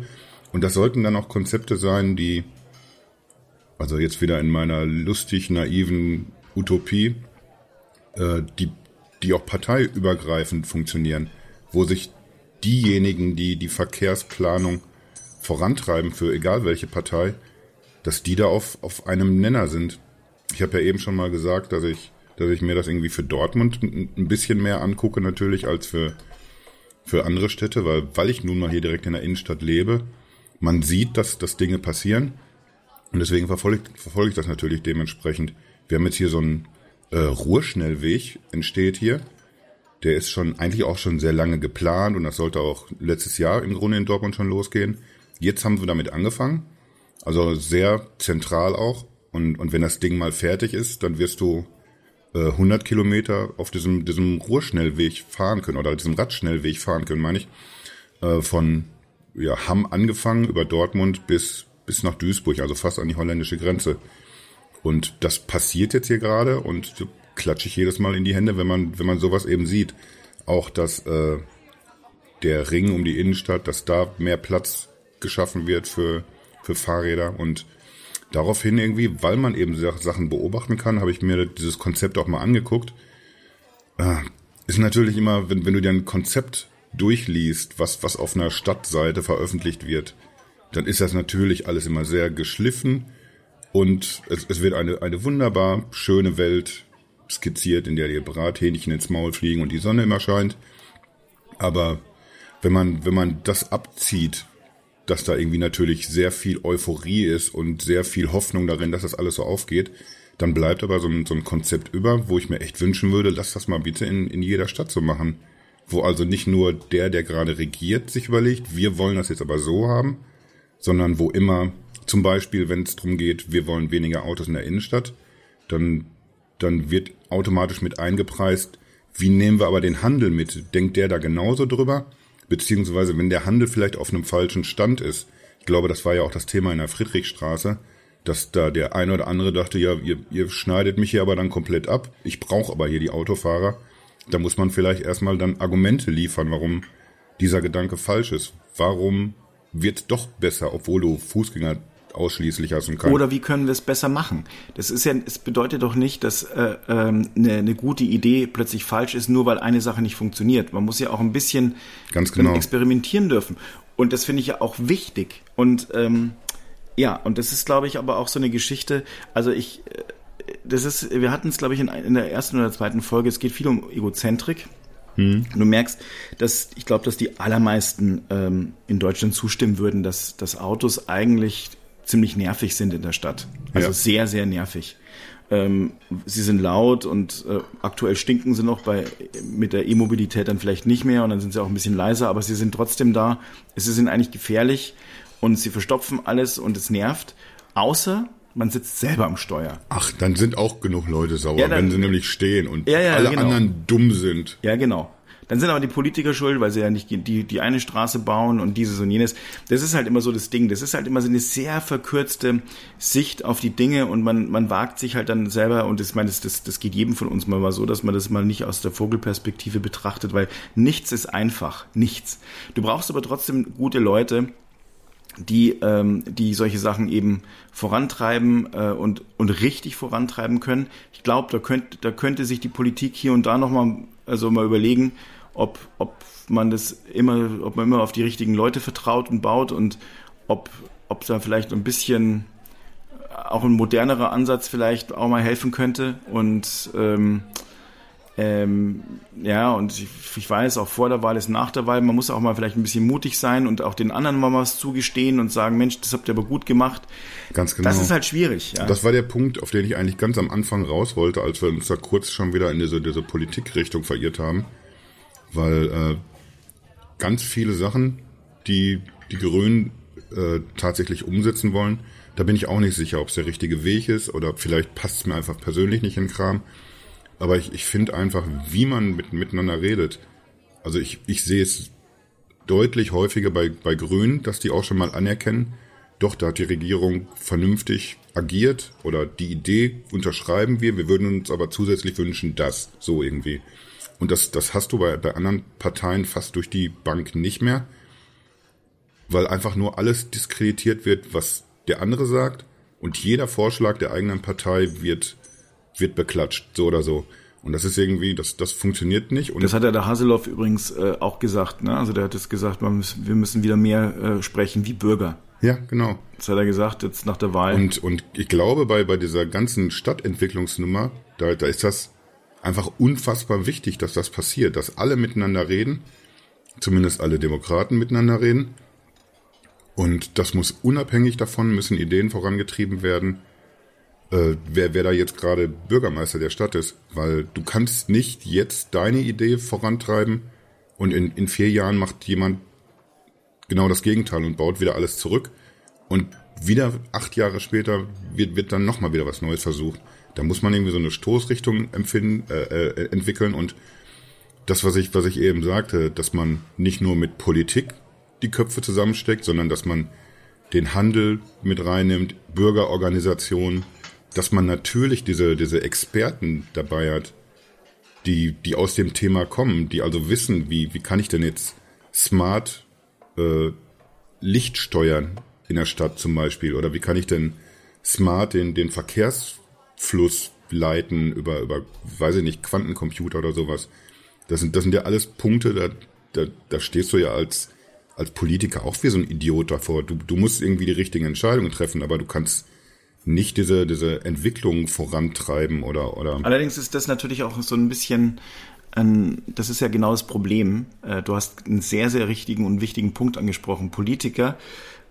Und das sollten dann auch Konzepte sein, die, also jetzt wieder in meiner lustig naiven Utopie, äh, die, die auch parteiübergreifend funktionieren, wo sich diejenigen, die die Verkehrsplanung vorantreiben für egal welche Partei, dass die da auf, auf einem Nenner sind. Ich habe ja eben schon mal gesagt, dass ich, dass ich mir das irgendwie für Dortmund ein bisschen mehr angucke natürlich als für, für andere Städte, weil, weil ich nun mal hier direkt in der Innenstadt lebe. Man sieht, dass, dass Dinge passieren und deswegen verfolge, verfolge ich das natürlich dementsprechend. Wir haben jetzt hier so einen äh, Ruhrschnellweg, entsteht hier. Der ist schon eigentlich auch schon sehr lange geplant und das sollte auch letztes Jahr im Grunde in Dortmund schon losgehen. Jetzt haben wir damit angefangen also sehr zentral auch. Und, und wenn das Ding mal fertig ist, dann wirst du äh, 100 Kilometer auf diesem, diesem Ruhrschnellweg fahren können oder diesem Radschnellweg fahren können, meine ich. Äh, von ja, Hamm angefangen über Dortmund bis, bis nach Duisburg, also fast an die holländische Grenze. Und das passiert jetzt hier gerade und so klatsche ich jedes Mal in die Hände, wenn man, wenn man sowas eben sieht. Auch, dass äh, der Ring um die Innenstadt, dass da mehr Platz geschaffen wird für für Fahrräder und daraufhin irgendwie, weil man eben Sachen beobachten kann, habe ich mir dieses Konzept auch mal angeguckt. Äh, ist natürlich immer, wenn, wenn du dir ein Konzept durchliest, was, was auf einer Stadtseite veröffentlicht wird, dann ist das natürlich alles immer sehr geschliffen und es, es wird eine, eine wunderbar schöne Welt skizziert, in der die Brathähnchen ins Maul fliegen und die Sonne immer scheint. Aber wenn man, wenn man das abzieht, dass da irgendwie natürlich sehr viel Euphorie ist und sehr viel Hoffnung darin, dass das alles so aufgeht, dann bleibt aber so ein, so ein Konzept über, wo ich mir echt wünschen würde, lass das mal bitte in, in jeder Stadt so machen. Wo also nicht nur der, der gerade regiert, sich überlegt, wir wollen das jetzt aber so haben, sondern wo immer, zum Beispiel, wenn es darum geht, wir wollen weniger Autos in der Innenstadt, dann, dann wird automatisch mit eingepreist, wie nehmen wir aber den Handel mit? Denkt der da genauso drüber? Beziehungsweise, wenn der Handel vielleicht auf einem falschen Stand ist. Ich glaube, das war ja auch das Thema in der Friedrichstraße dass da der eine oder andere dachte, ja, ihr, ihr schneidet mich hier aber dann komplett ab. Ich brauche aber hier die Autofahrer. Da muss man vielleicht erstmal dann Argumente liefern, warum dieser Gedanke falsch ist. Warum wird doch besser, obwohl du Fußgänger ausschließlich hast und kein Oder wie können wir es besser machen? Das ist ja, es bedeutet doch nicht, dass äh, ähm, eine, eine gute Idee plötzlich falsch ist, nur weil eine Sache nicht funktioniert. Man muss ja auch ein bisschen Ganz genau. experimentieren dürfen. Und das finde ich ja auch wichtig. Und ähm, ja, und das ist, glaube ich, aber auch so eine Geschichte. Also ich, äh, das ist, wir hatten es, glaube ich, in, in, der ersten oder zweiten Folge. Es geht viel um Egozentrik. Hm. Du merkst, dass ich glaube, dass die allermeisten ähm, in Deutschland zustimmen würden, dass, dass Autos eigentlich ziemlich nervig sind in der Stadt. Also ja. sehr, sehr nervig. Ähm, sie sind laut und äh, aktuell stinken sie noch bei mit der E-Mobilität dann vielleicht nicht mehr und dann sind sie auch ein bisschen leiser, aber sie sind trotzdem da. Sie sind eigentlich gefährlich und sie verstopfen alles und es nervt, außer man sitzt selber am Steuer. Ach, dann sind auch genug Leute sauer, ja, dann, wenn sie nämlich stehen und ja, ja, alle genau. anderen dumm sind. Ja, genau. Dann sind aber die Politiker schuld, weil sie ja nicht die, die eine Straße bauen und dieses und jenes. Das ist halt immer so das Ding. Das ist halt immer so eine sehr verkürzte Sicht auf die Dinge und man, man wagt sich halt dann selber und ich meine, das, das, das geht jedem von uns mal so, dass man das mal nicht aus der Vogelperspektive betrachtet, weil nichts ist einfach. Nichts. Du brauchst aber trotzdem gute Leute, die, ähm, die solche Sachen eben vorantreiben äh, und, und richtig vorantreiben können. Ich glaube, da könnte, da könnte sich die Politik hier und da nochmal also mal überlegen, ob, ob man das immer, ob man immer auf die richtigen Leute vertraut und baut und ob, ob da vielleicht ein bisschen auch ein modernerer Ansatz vielleicht auch mal helfen könnte. Und ähm, ähm, ja, und ich, ich, weiß, auch vor der Wahl ist nach der Wahl, man muss auch mal vielleicht ein bisschen mutig sein und auch den anderen mal was zugestehen und sagen, Mensch, das habt ihr aber gut gemacht. Ganz genau. Das ist halt schwierig. Ja. Das war der Punkt, auf den ich eigentlich ganz am Anfang raus wollte, als wir uns da kurz schon wieder in diese, diese Politikrichtung verirrt haben. Weil äh, ganz viele Sachen, die die Grünen äh, tatsächlich umsetzen wollen, da bin ich auch nicht sicher, ob es der richtige Weg ist oder vielleicht passt es mir einfach persönlich nicht in Kram. Aber ich, ich finde einfach, wie man mit, miteinander redet. Also ich, ich sehe es deutlich häufiger bei, bei Grünen, dass die auch schon mal anerkennen, doch, da hat die Regierung vernünftig agiert oder die Idee unterschreiben wir, wir würden uns aber zusätzlich wünschen, das so irgendwie. Und das, das hast du bei, bei anderen Parteien fast durch die Bank nicht mehr, weil einfach nur alles diskreditiert wird, was der andere sagt und jeder Vorschlag der eigenen Partei wird wird beklatscht, so oder so. Und das ist irgendwie, das, das funktioniert nicht. Und das hat ja der Haseloff übrigens äh, auch gesagt. Ne? Also der hat es gesagt, muss, wir müssen wieder mehr äh, sprechen wie Bürger. Ja, genau. Das hat er gesagt, jetzt nach der Wahl. Und, und ich glaube, bei, bei dieser ganzen Stadtentwicklungsnummer, da, da ist das einfach unfassbar wichtig, dass das passiert, dass alle miteinander reden, zumindest alle Demokraten miteinander reden. Und das muss unabhängig davon, müssen Ideen vorangetrieben werden äh, wer, wer da jetzt gerade Bürgermeister der Stadt ist, weil du kannst nicht jetzt deine Idee vorantreiben und in, in vier Jahren macht jemand genau das Gegenteil und baut wieder alles zurück und wieder acht Jahre später wird, wird dann nochmal wieder was Neues versucht. Da muss man irgendwie so eine Stoßrichtung empfinden, äh, äh, entwickeln. Und das, was ich, was ich eben sagte, dass man nicht nur mit Politik die Köpfe zusammensteckt, sondern dass man den Handel mit reinnimmt, Bürgerorganisationen, dass man natürlich diese, diese Experten dabei hat, die, die aus dem Thema kommen, die also wissen, wie, wie kann ich denn jetzt smart äh, Licht steuern in der Stadt zum Beispiel? Oder wie kann ich denn smart den, den Verkehrsfluss leiten über, über, weiß ich nicht, Quantencomputer oder sowas. Das sind, das sind ja alles Punkte, da, da, da stehst du ja als, als Politiker auch wie so ein Idiot davor. Du, du musst irgendwie die richtigen Entscheidungen treffen, aber du kannst nicht diese, diese Entwicklung vorantreiben oder, oder. Allerdings ist das natürlich auch so ein bisschen, ein, das ist ja genau das Problem. Äh, du hast einen sehr, sehr richtigen und wichtigen Punkt angesprochen. Politiker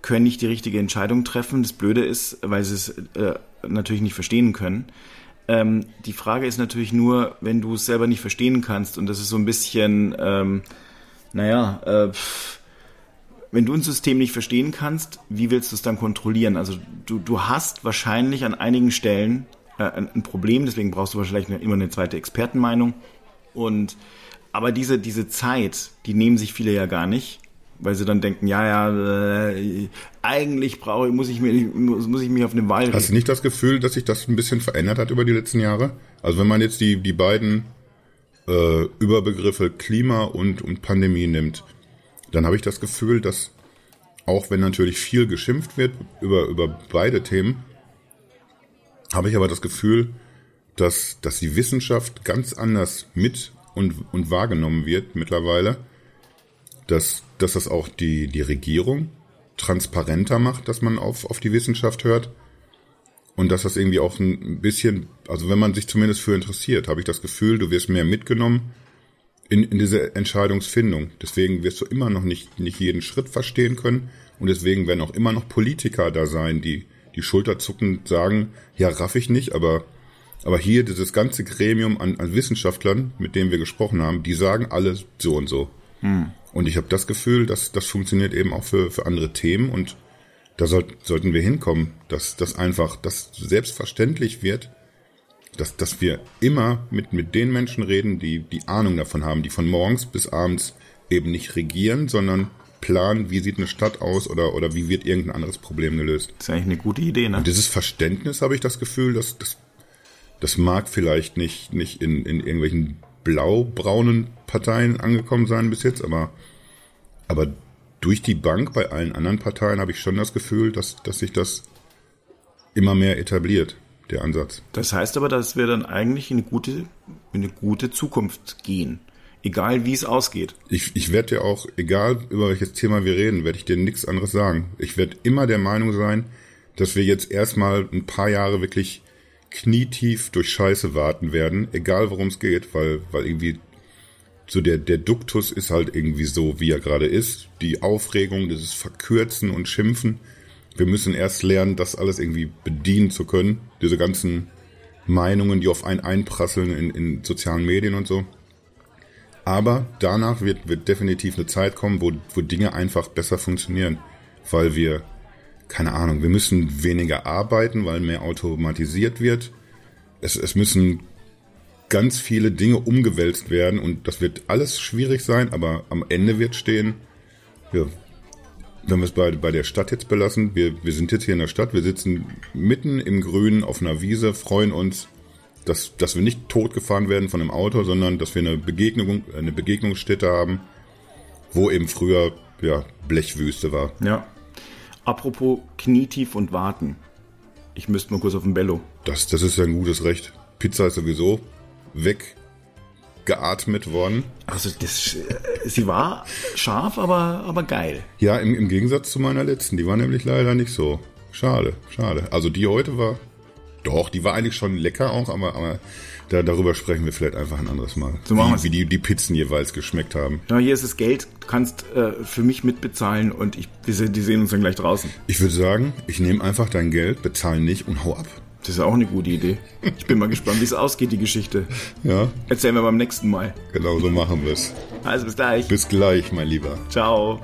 können nicht die richtige Entscheidung treffen. Das Blöde ist, weil sie es äh, natürlich nicht verstehen können. Ähm, die Frage ist natürlich nur, wenn du es selber nicht verstehen kannst, und das ist so ein bisschen, ähm, naja, äh, pff, wenn du ein System nicht verstehen kannst, wie willst du es dann kontrollieren? Also du, du hast wahrscheinlich an einigen Stellen äh, ein, Problem, deswegen brauchst du wahrscheinlich immer eine zweite Expertenmeinung. Und aber diese, diese Zeit, die nehmen sich viele ja gar nicht, weil sie dann denken, ja, ja, äh, eigentlich brauche muss ich mir muss, muss ich mich auf eine Wahl. Hast du nicht das Gefühl, dass sich das ein bisschen verändert hat über die letzten Jahre? Also wenn man jetzt die die beiden äh, Überbegriffe Klima und und Pandemie nimmt, dann habe ich das Gefühl, dass auch wenn natürlich viel geschimpft wird über, über beide Themen, habe ich aber das Gefühl, dass, dass die Wissenschaft ganz anders mit und, und wahrgenommen wird mittlerweile, dass, dass das auch die, die Regierung transparenter macht, dass man auf, auf die Wissenschaft hört und dass das irgendwie auch ein bisschen, also wenn man sich zumindest für interessiert, habe ich das Gefühl, du wirst mehr mitgenommen in, in diese Entscheidungsfindung. Deswegen wirst du immer noch nicht, nicht jeden Schritt verstehen können. Und deswegen werden auch immer noch Politiker da sein, die, die schulterzuckend sagen, ja, raff ich nicht, aber, aber hier dieses ganze Gremium an, an Wissenschaftlern, mit denen wir gesprochen haben, die sagen alle so und so. Hm. Und ich habe das Gefühl, dass das funktioniert eben auch für, für andere Themen und da soll, sollten wir hinkommen, dass das einfach, dass selbstverständlich wird, dass, dass wir immer mit, mit den Menschen reden, die die Ahnung davon haben, die von morgens bis abends eben nicht regieren, sondern planen, wie sieht eine Stadt aus oder, oder wie wird irgendein anderes Problem gelöst. Das ist eigentlich eine gute Idee, ne? Und dieses Verständnis habe ich das Gefühl, dass das, das mag vielleicht nicht, nicht in, in irgendwelchen blau-braunen Parteien angekommen sein bis jetzt, aber, aber durch die Bank bei allen anderen Parteien habe ich schon das Gefühl, dass, dass sich das immer mehr etabliert der Ansatz. Das heißt aber, dass wir dann eigentlich in eine gute, in eine gute Zukunft gehen. Egal wie es ausgeht. Ich, ich werde dir auch, egal über welches Thema wir reden, werde ich dir nichts anderes sagen. Ich werde immer der Meinung sein, dass wir jetzt erstmal ein paar Jahre wirklich knietief durch Scheiße warten werden, egal worum es geht, weil, weil irgendwie so der, der Duktus ist halt irgendwie so, wie er gerade ist. Die Aufregung, dieses Verkürzen und Schimpfen wir müssen erst lernen, das alles irgendwie bedienen zu können. Diese ganzen Meinungen, die auf einen einprasseln in, in sozialen Medien und so. Aber danach wird, wird definitiv eine Zeit kommen, wo, wo Dinge einfach besser funktionieren. Weil wir, keine Ahnung, wir müssen weniger arbeiten, weil mehr automatisiert wird. Es, es müssen ganz viele Dinge umgewälzt werden und das wird alles schwierig sein, aber am Ende wird stehen, ja, wenn wir es bei, bei der Stadt jetzt belassen, wir, wir sind jetzt hier in der Stadt, wir sitzen mitten im Grünen auf einer Wiese, freuen uns, dass, dass wir nicht totgefahren werden von einem Auto, sondern dass wir eine Begegnung, eine Begegnungsstätte haben, wo eben früher ja, Blechwüste war. Ja. Apropos knietief und warten. Ich müsste mal kurz auf den Bello. Das, das ist ja ein gutes Recht. Pizza ist sowieso weg geatmet worden. Also das, äh, sie war scharf, aber, aber geil. Ja, im, im Gegensatz zu meiner letzten. Die war nämlich leider nicht so. Schade, schade. Also die heute war, doch, die war eigentlich schon lecker auch, aber, aber da, darüber sprechen wir vielleicht einfach ein anderes Mal. So wie, wie die, die Pizzen jeweils geschmeckt haben. Ja, hier ist das Geld. Du kannst äh, für mich mitbezahlen und ich, die, die sehen uns dann gleich draußen. Ich würde sagen, ich nehme einfach dein Geld, bezahle nicht und hau ab. Das ist auch eine gute Idee. Ich bin mal gespannt, wie es ausgeht, die Geschichte. Ja. Erzählen wir beim nächsten Mal. Genau, so machen wir es. Also bis gleich. Bis gleich, mein Lieber. Ciao.